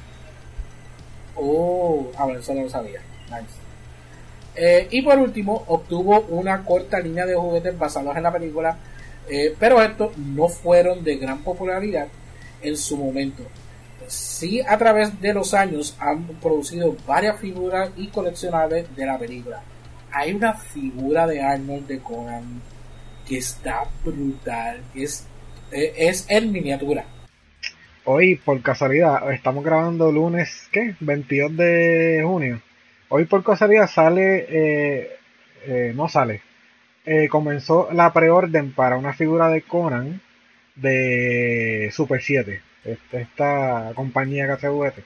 Oh, a ver, eso no lo sabía. Nice. Eh, y por último, obtuvo una corta línea de juguetes basados en la película, eh, pero estos no fueron de gran popularidad en su momento. Sí, a través de los años han producido varias figuras y coleccionables de la película. Hay una figura de Arnold de Conan que está brutal, es, eh, es en miniatura. Hoy, por casualidad, estamos grabando lunes, ¿qué? 22 de junio. Hoy por casualidad sale, eh, eh, no sale, eh, comenzó la preorden para una figura de Conan de Super 7, este, esta compañía que hace juguetes.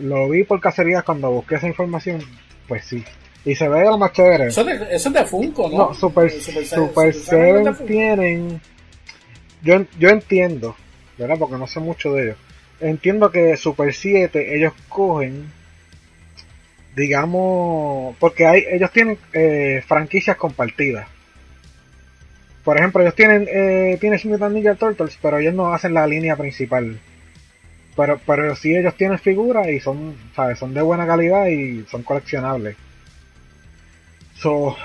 lo vi por casualidad cuando busqué esa información, pues sí. Y se ve lo más chévere. Eso, es de Funko, ¿no? No, Super, Super, 7 tienen... Yo, yo entiendo, ¿verdad? Porque no sé mucho de ellos. Entiendo que Super 7 ellos cogen digamos, porque hay, ellos tienen eh, franquicias compartidas. Por ejemplo, ellos tienen, eh, tienen Ninja Turtles, pero ellos no hacen la línea principal. Pero, pero sí ellos tienen figuras y son, ¿sabes? Son de buena calidad y son coleccionables. So,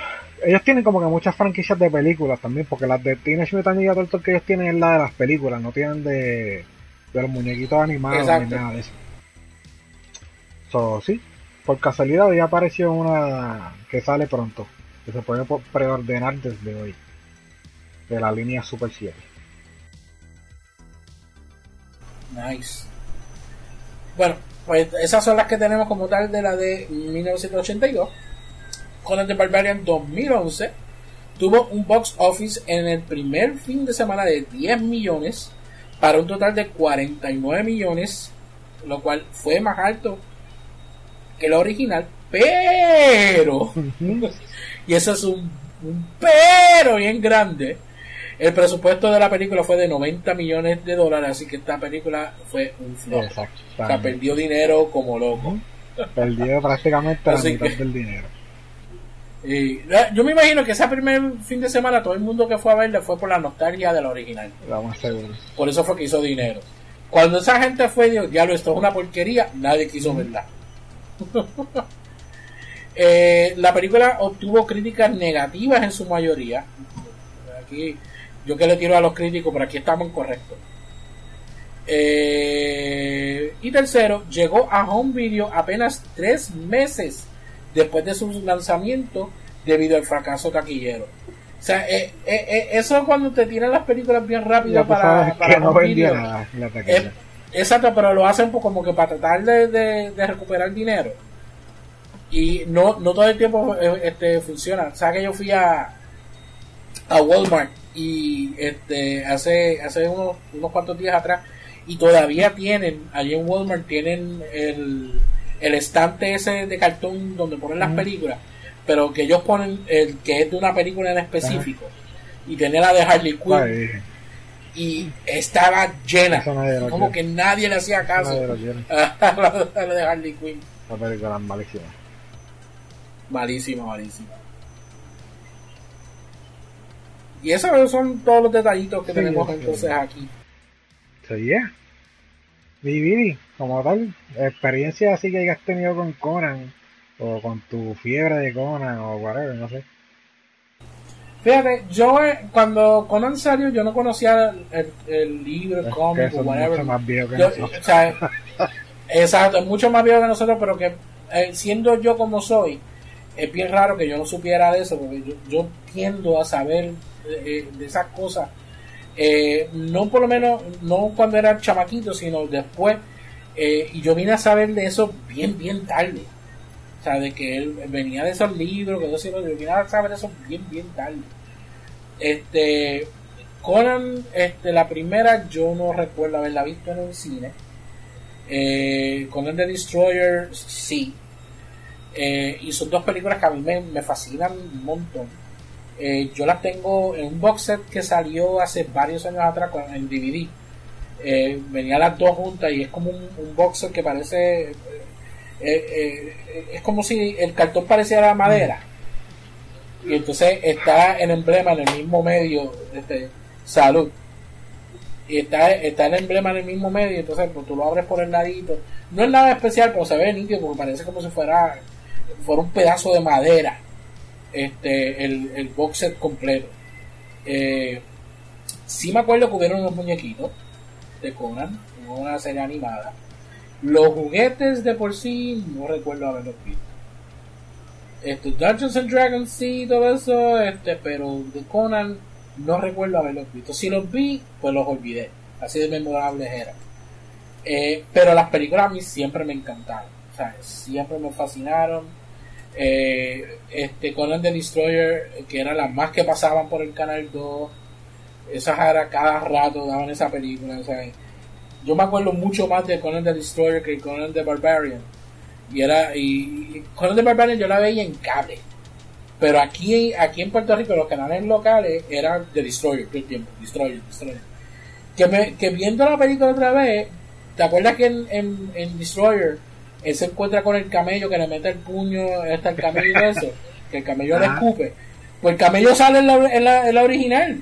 ellos tienen como que muchas franquicias de películas también, porque las de Teenage Mutant Ninja Turtles que ellos tienen es la de las películas, no tienen de, de los muñequitos animados ni nada de eso. So, sí, por casualidad hoy apareció una que sale pronto, que se puede preordenar desde hoy, de la línea Super 7. Nice. Bueno, pues esas son las que tenemos como tal de la de 1982. Conan the Barbarian 2011 tuvo un box office en el primer fin de semana de 10 millones para un total de 49 millones, lo cual fue más alto que la original, pero, y eso es un, pero bien grande, el presupuesto de la película fue de 90 millones de dólares, así que esta película fue un flop. O sea, perdió dinero como loco. Perdió prácticamente la mitad del dinero. Y, yo me imagino que ese primer fin de semana todo el mundo que fue a verle fue por la nostalgia de la original. Por eso fue que hizo dinero. Cuando esa gente fue, dijo, ya lo esto es una porquería, nadie quiso verla. Eh, la película obtuvo críticas negativas en su mayoría. Aquí, yo que le tiro a los críticos, pero aquí estamos incorrectos. Eh, y tercero, llegó a home video apenas tres meses después de su lanzamiento debido al fracaso taquillero. O sea, eh, eso cuando te tiran las películas bien rápido para, para no video. Exacto, pero lo hacen pues como que para tratar de, recuperar dinero. Y no, no todo el tiempo eh, este, funciona. O sea que yo fui a, a Walmart y este hace, hace unos, unos cuantos días atrás y todavía tienen, allí en Walmart tienen el, el estante ese de cartón donde ponen las películas, pero que ellos ponen el que es de una película en específico. Y tiene la de Harley Quinn y estaba llena. Como que nadie le hacía caso a lo de Harley Quinn. La película es malísima. Malísima, malísima. Y esos son todos los detallitos que tenemos entonces aquí. Sí, yeah. Vivi, como tal, experiencia así que hayas tenido con Conan, o con tu fiebre de Conan, o whatever, no sé. Fíjate, yo eh, cuando Conan salió, yo no conocía el, libro, el cómic, o whatever. Mucho más viejo que nosotros. exacto, es mucho más viejo que nosotros, pero que eh, siendo yo como soy, es bien raro que yo no supiera de eso, porque yo, tiendo a saber eh, de esas cosas. no por lo menos, no cuando era chamaquito, sino después. y yo vine a saber de eso bien, bien tarde de que él venía de esos libros, que yo, yo vine a saber eso bien, bien tarde. Este, Conan, este, la primera yo no recuerdo haberla visto en el cine. Eh, Conan the Destroyer sí. Eh, y son dos películas que a mí me, fascinan un montón. Eh, yo las tengo en un box set que salió hace varios años atrás en DVD. Eh, venía las dos juntas y es como un, un box set que parece. es como si el cartón pareciera madera y entonces está el emblema en el mismo medio, este, salud. Y está, está el emblema en el mismo medio, entonces pues, tú lo abres por el ladito. No es nada especial, pero se ve nítido porque parece como si fuera, fuera un pedazo de madera este el, el box completo. Eh, sí me acuerdo que hubieron unos muñequitos de Conan, una serie animada. Los juguetes de por sí no recuerdo haberlos visto este, Dungeons and Dragons sí, todo eso, este, pero de Conan no recuerdo haberlos visto. Si los vi, pues los olvidé. Así de memorables eran. Eh, pero las películas a mí siempre me encantaron. Siempre me fascinaron. Eh, este Conan the Destroyer, que eran las más que pasaban por el canal 2. Esas era cada rato daban esa película. Yo me acuerdo mucho más de Conan the Destroyer que Conan the Barbarian y era y, Conan the Barbarian yo la veía en cable. Pero aquí aquí en Puerto Rico los canales locales eran de Destroyer todo el tiempo. Destroyer Destroyer. Que, me, que viendo la película otra vez ¿te acuerdas que en, en, Destroyer él se encuentra con el camello que le mete el puño está el camello y eso que el camello le escupe. Pues el camello sale en la, en la, en la original.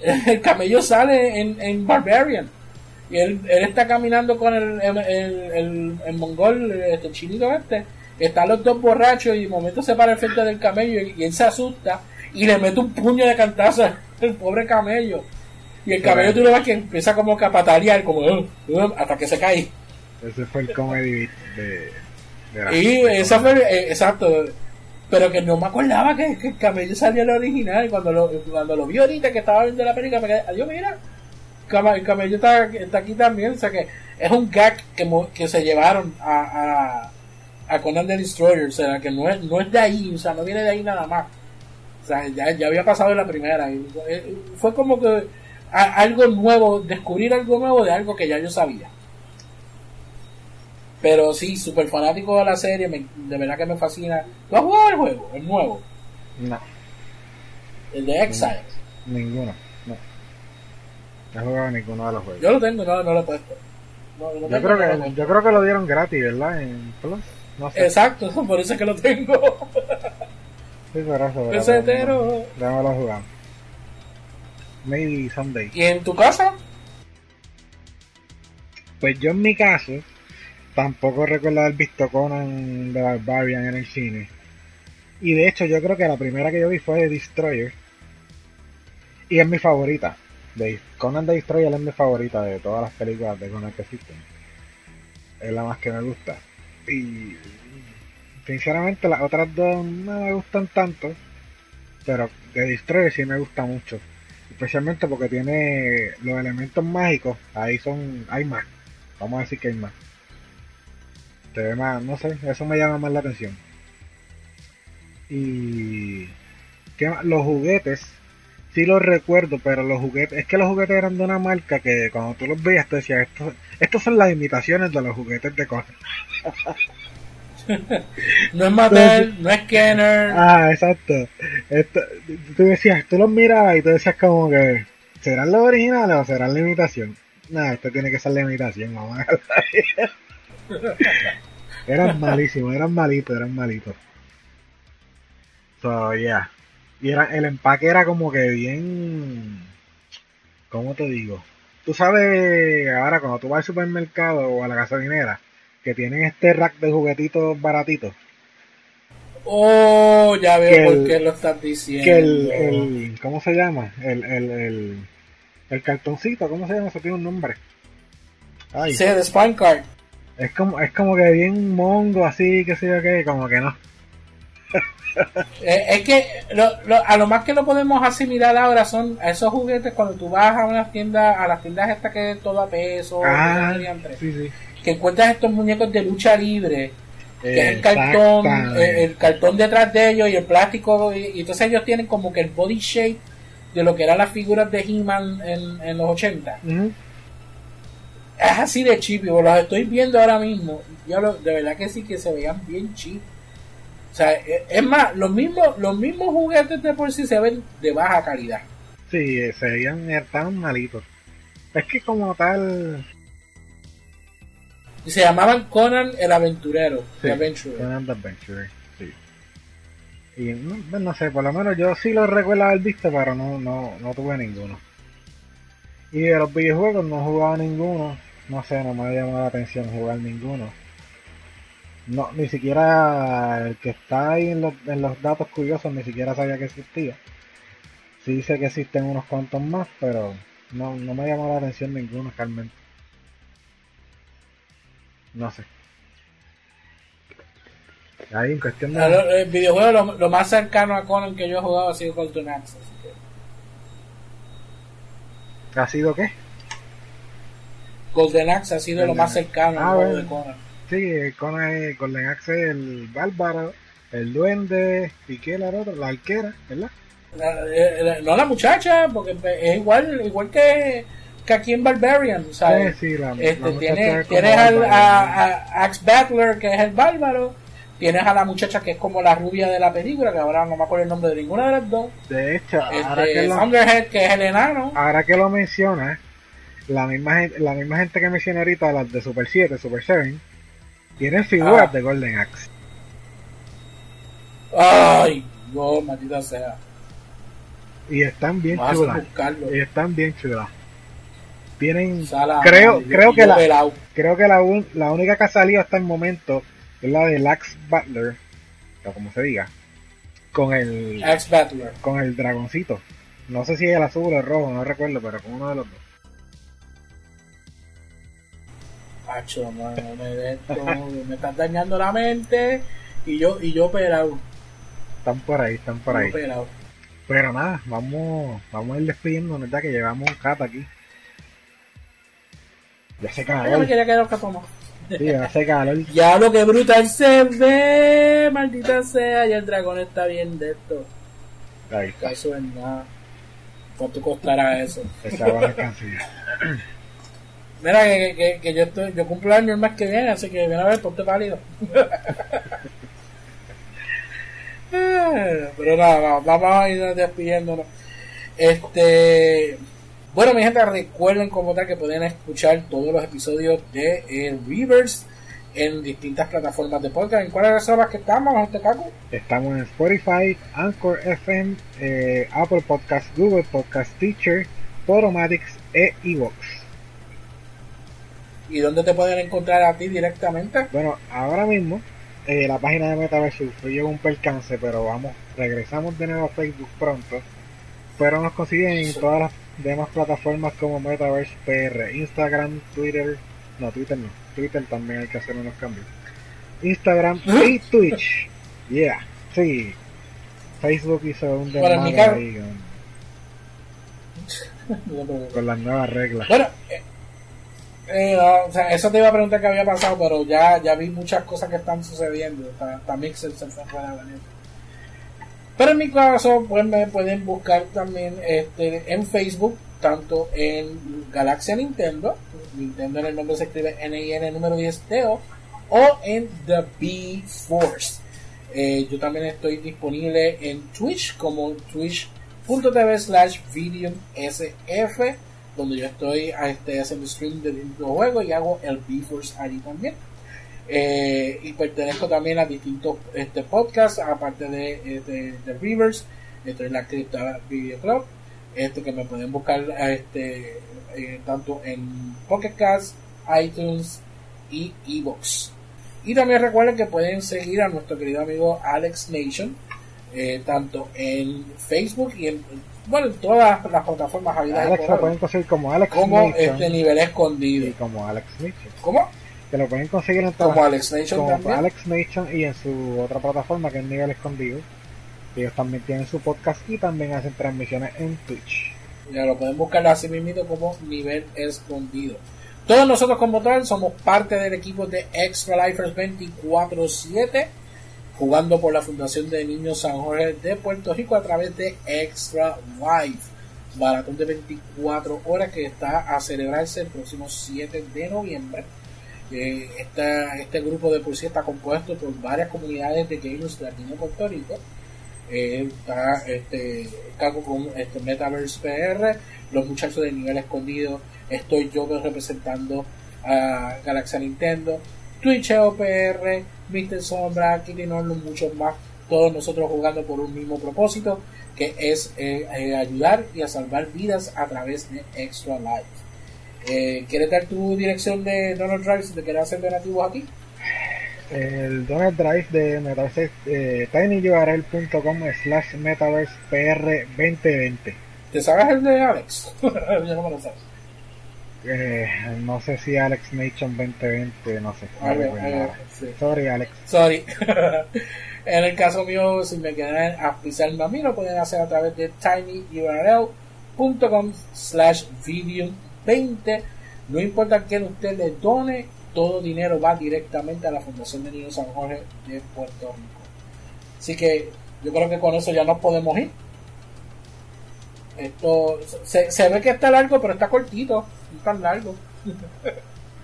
El camello sale en, en Barbarian y él, él está caminando con el, el, el, mongol, este chinito este. Están los dos borrachos y de momento se para el frente del camello y, él se asusta y le mete un puño de cantazo al pobre camello. Y el camello tú lo ves que empieza como a patalear, como hasta que se cae. Ese fue el comedy de, de Y esa fue, eh, exacto. Pero que no me acordaba que, el camello salía el original. Cuando lo, cuando lo vi ahorita que estaba viendo la película, me quedé, adiós, mira, el camello está, está, aquí también, o sea que es un gag que, que se llevaron a, a, a, Conan the Destroyer, o sea que no es, no es de ahí, o sea, no viene de ahí nada más. O sea, ya, ya había pasado en la primera. Y eh, fue como que algo nuevo, descubrir algo nuevo de algo que ya yo sabía. Pero sí, súper fanático de la serie, de verdad que me fascina. ¿Tú has jugado el juego? El nuevo. No. El de Exile. Ninguno. No he jugado ninguno de los juegos. Yo lo tengo, no, no lo he puesto. yo, creo que, yo creo que lo dieron gratis, ¿verdad? En Plus. No sé. Exacto, por eso es que lo tengo. sí, por eso. Pesetero. Déjamelo jugar. Maybe someday. ¿Y en tu casa? Pues yo en mi caso, tampoco recuerdo haber visto Conan the Barbarian en el cine. Y de hecho yo creo que la primera que yo vi fue Destroyer. Y es mi favorita. Conan the Destroyer es mi favorita de todas las películas de Conan que existen. Es la más que me gusta. Y sinceramente las otras dos no me gustan tanto. Pero The Destroyer sí me gusta mucho. Especialmente porque tiene los elementos mágicos. Ahí son. hay más. Vamos a decir que hay más. Se ve más, no sé, eso me llama más la atención. Y los juguetes sí los recuerdo, pero los juguetes, es que los juguetes eran de una marca que cuando tú los veías te decías, estos, estos son las imitaciones de los juguetes de cosas. no es Mattel, no es Kenner. Ah, exacto. Esto, tú decías, tú los mirabas y tú decías como que, ¿Serán los originales o serán la imitación? Nah, esto tiene que ser la imitación, vamos a Eran malísimos, eran malitos, eran malitos. So, yeah. Y era, el empaque era como que bien. ¿Cómo te digo? Tú sabes, ahora cuando tú vas al supermercado o a la gasolinera, que tienen este rack de juguetitos baratitos. Oh, ya veo por qué lo estás diciendo. Que el, el ¿cómo se llama? El, el, el, el cartoncito, ¿cómo se llama? Eso tiene un nombre. Ay. Sí, de Spine Card. Es como, es como que bien mongo, así, que sé yo qué, como que no. Eh, es que a lo más que lo podemos asimilar ahora son esos juguetes cuando tú vas a una tienda, a las tiendas estas que es todo a peso, ah, que encuentras estos muñecos de lucha libre, que es el cartón, eh, el, cartón detrás de ellos y el plástico, y, entonces ellos tienen como que el body shape de lo que eran las figuras de He-Man en, los 80. Es así de chip, los estoy viendo ahora mismo. Yo de verdad que sí que se veían bien chip. O sea, e, es más, los mismos, los mismos juguetes de por sí se ven de baja calidad. Sí, se veían tan malitos. Es que como tal... Y se llamaban Conan el Aventurero. Sí, Conan the Adventurer, sí. Y no, sé, por lo menos yo sí lo recuerdo haber visto, pero no, no, no tuve ninguno. Y de los videojuegos no jugaba ninguno. No sé, no me ha llamado la atención jugar ninguno. No, ni siquiera el que está ahí en los, en los datos curiosos ni siquiera sabía que existía. Sí dice que existen unos cuantos más, pero no, no me llamó la atención ninguno realmente. No sé. Ahí en cuestión de... El videojuego lo, más cercano a Conan que yo he jugado ha sido Golden Axe. ¿Ha sido qué? Golden Axe ha sido lo más cercano ah, al de Conan. Sí, Conan, Golden Axe el bárbaro, el duende, y qué la otra, la arquera, ¿verdad? Eh, no la muchacha, porque es igual, igual que, que aquí en Barbarian, ¿sabes? Sí, sí, la, este, tienes, tienes al, a, Axe Battler, que es el bárbaro, tienes a la muchacha que es como la rubia de la película, que ahora no me acuerdo el nombre de ninguna de las dos. De hecho, este, ahora que lo, que es el enano. Ahora que lo mencionas, la misma, la misma gente que mencioné ahorita, las de Super 7, Super 7, tienen figuras ah. de Golden Axe. Ay, no, maldita sea. Y están bien chulas. Y están bien chulas. Tienen, creo, creo que la, creo que la, la única que ha salido hasta el momento es la de Axe Butler, o como se diga, con el, Axe Butler. con el dragoncito. No sé si es el azul o el rojo, no recuerdo, pero con uno de los dos. Pacho, me, me están dañando la mente y yo y yo operado. Están por ahí, están por ahí. Pero nada, vamos, vamos a ir despidiendo, ¿verdad? Que llevamos un cat aquí. Ya se calor. Yo me quería quedar Sí, ya hace calor. ya lo que brutal se ve, maldita sea, y el dragón está bien de esto. Ahí está. Eso es nada. ¿Cuánto costará eso? Esa va a Mira, que, que, que, yo estoy, yo cumplo año el mes que viene, así que viene a ver, ponte pálido. Pero nada, vamos a ir despidiéndonos. Este, bueno, mi gente, recuerden como tal que pueden escuchar todos los episodios de el Reverse en distintas plataformas de podcast. ¿En cuáles son las que estamos, este? Estamos en Spotify, Anchor FM, eh, Apple Podcast, Google Podcast, Teacher, Podomatics e Evox. ¿Y dónde te pueden encontrar a ti directamente? Bueno, ahora mismo eh, la página de Metaverse fue un percance, pero vamos, regresamos de nuevo a Facebook pronto. Pero nos consiguen en todas las demás plataformas como Metaverse PR, Instagram, Twitter, no, Twitter no, Twitter también hay que hacer unos cambios. Instagram y Twitch. Yeah, sí. Facebook hizo un desmadre ahí con, con las nuevas reglas. Bueno, eh, eh, o sea, eso te iba a preguntar qué había pasado, pero ya, ya vi muchas cosas que están sucediendo. Hasta, Mixer se fue fuera de Pero en mi caso, pues me pueden buscar también este, en Facebook, tanto en Galaxia Nintendo, Nintendo en el nombre se escribe N-I-N número 10 Teo, o en The B-Force. Eh, yo también estoy disponible en Twitch como Twitch twitch.tv slash sf donde yo estoy este, haciendo stream de videojuegos y hago el B-Force allí también. Eh, y pertenezco también a distintos este, podcasts, aparte de, este, de Rivers, estoy en la Cripta Video Club, este, que me pueden buscar eh, tanto en Pocket iTunes y Evox. Y también recuerden que pueden seguir a nuestro querido amigo Alex Nation, eh, tanto en Facebook y en bueno, en todas las plataformas Alex lo pueden conseguir como Alex como este nivel escondido y como Alex Nation. ¿Cómo? Que lo pueden conseguir en todas, como Alex Nation como también. Alex Nation y en su otra plataforma que es nivel escondido. Ellos también tienen su podcast y también hacen transmisiones en Twitch. Ya lo pueden buscar así mismo como nivel escondido. Todos nosotros como tal somos parte del equipo de Extra Lifers 24-7 jugando por la Fundación de Niños San Jorge de Puerto Rico a través de Extra Life, maratón de 24 horas que está a celebrarse el próximo 7 de noviembre. Eh, este grupo de poesía está compuesto por varias comunidades de gamers de de Puerto Rico. Eh, está este con este Metaverse PR, los muchachos de nivel escondido, estoy yo representando a Galaxia Nintendo, Twitch OPR, Mr. Sombra, Kitty Norton, muchos más, todos nosotros jugando por un mismo propósito, que es eh, eh, ayudar y a salvar vidas a través de Extra Life. Eh, ¿Quieres dar tu dirección de Donald Drive si te quieres hacer donativos aquí? El Donald Drive de Metaverse eh, tinyurl.com slash metaverse pr 2020. ¿Te sabes el de Alex? Yo no me lo sabes. Eh, no sé si Alex Nation 2020, no sé. Sorry, Alex. Sorry. en el caso mío, si me quieren pisar a mí, lo pueden hacer a través de tinyurl.com slash video 20. No importa quién usted le done, todo dinero va directamente a la Fundación de Niños San Jorge de Puerto Rico. Así que yo creo que con eso ya nos podemos ir. Esto se, se ve que está largo, pero está cortito tan largo.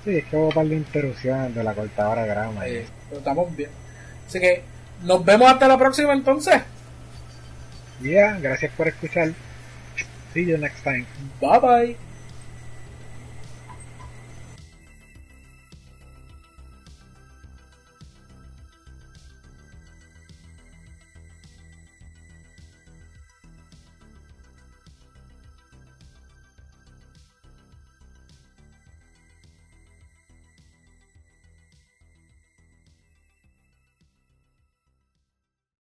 sí, es que hubo un par de interrupciones de la cortadora grama. Sí, pero estamos bien. Así que nos vemos hasta la próxima entonces. Ya, gracias por escuchar. See you next time. Bye bye.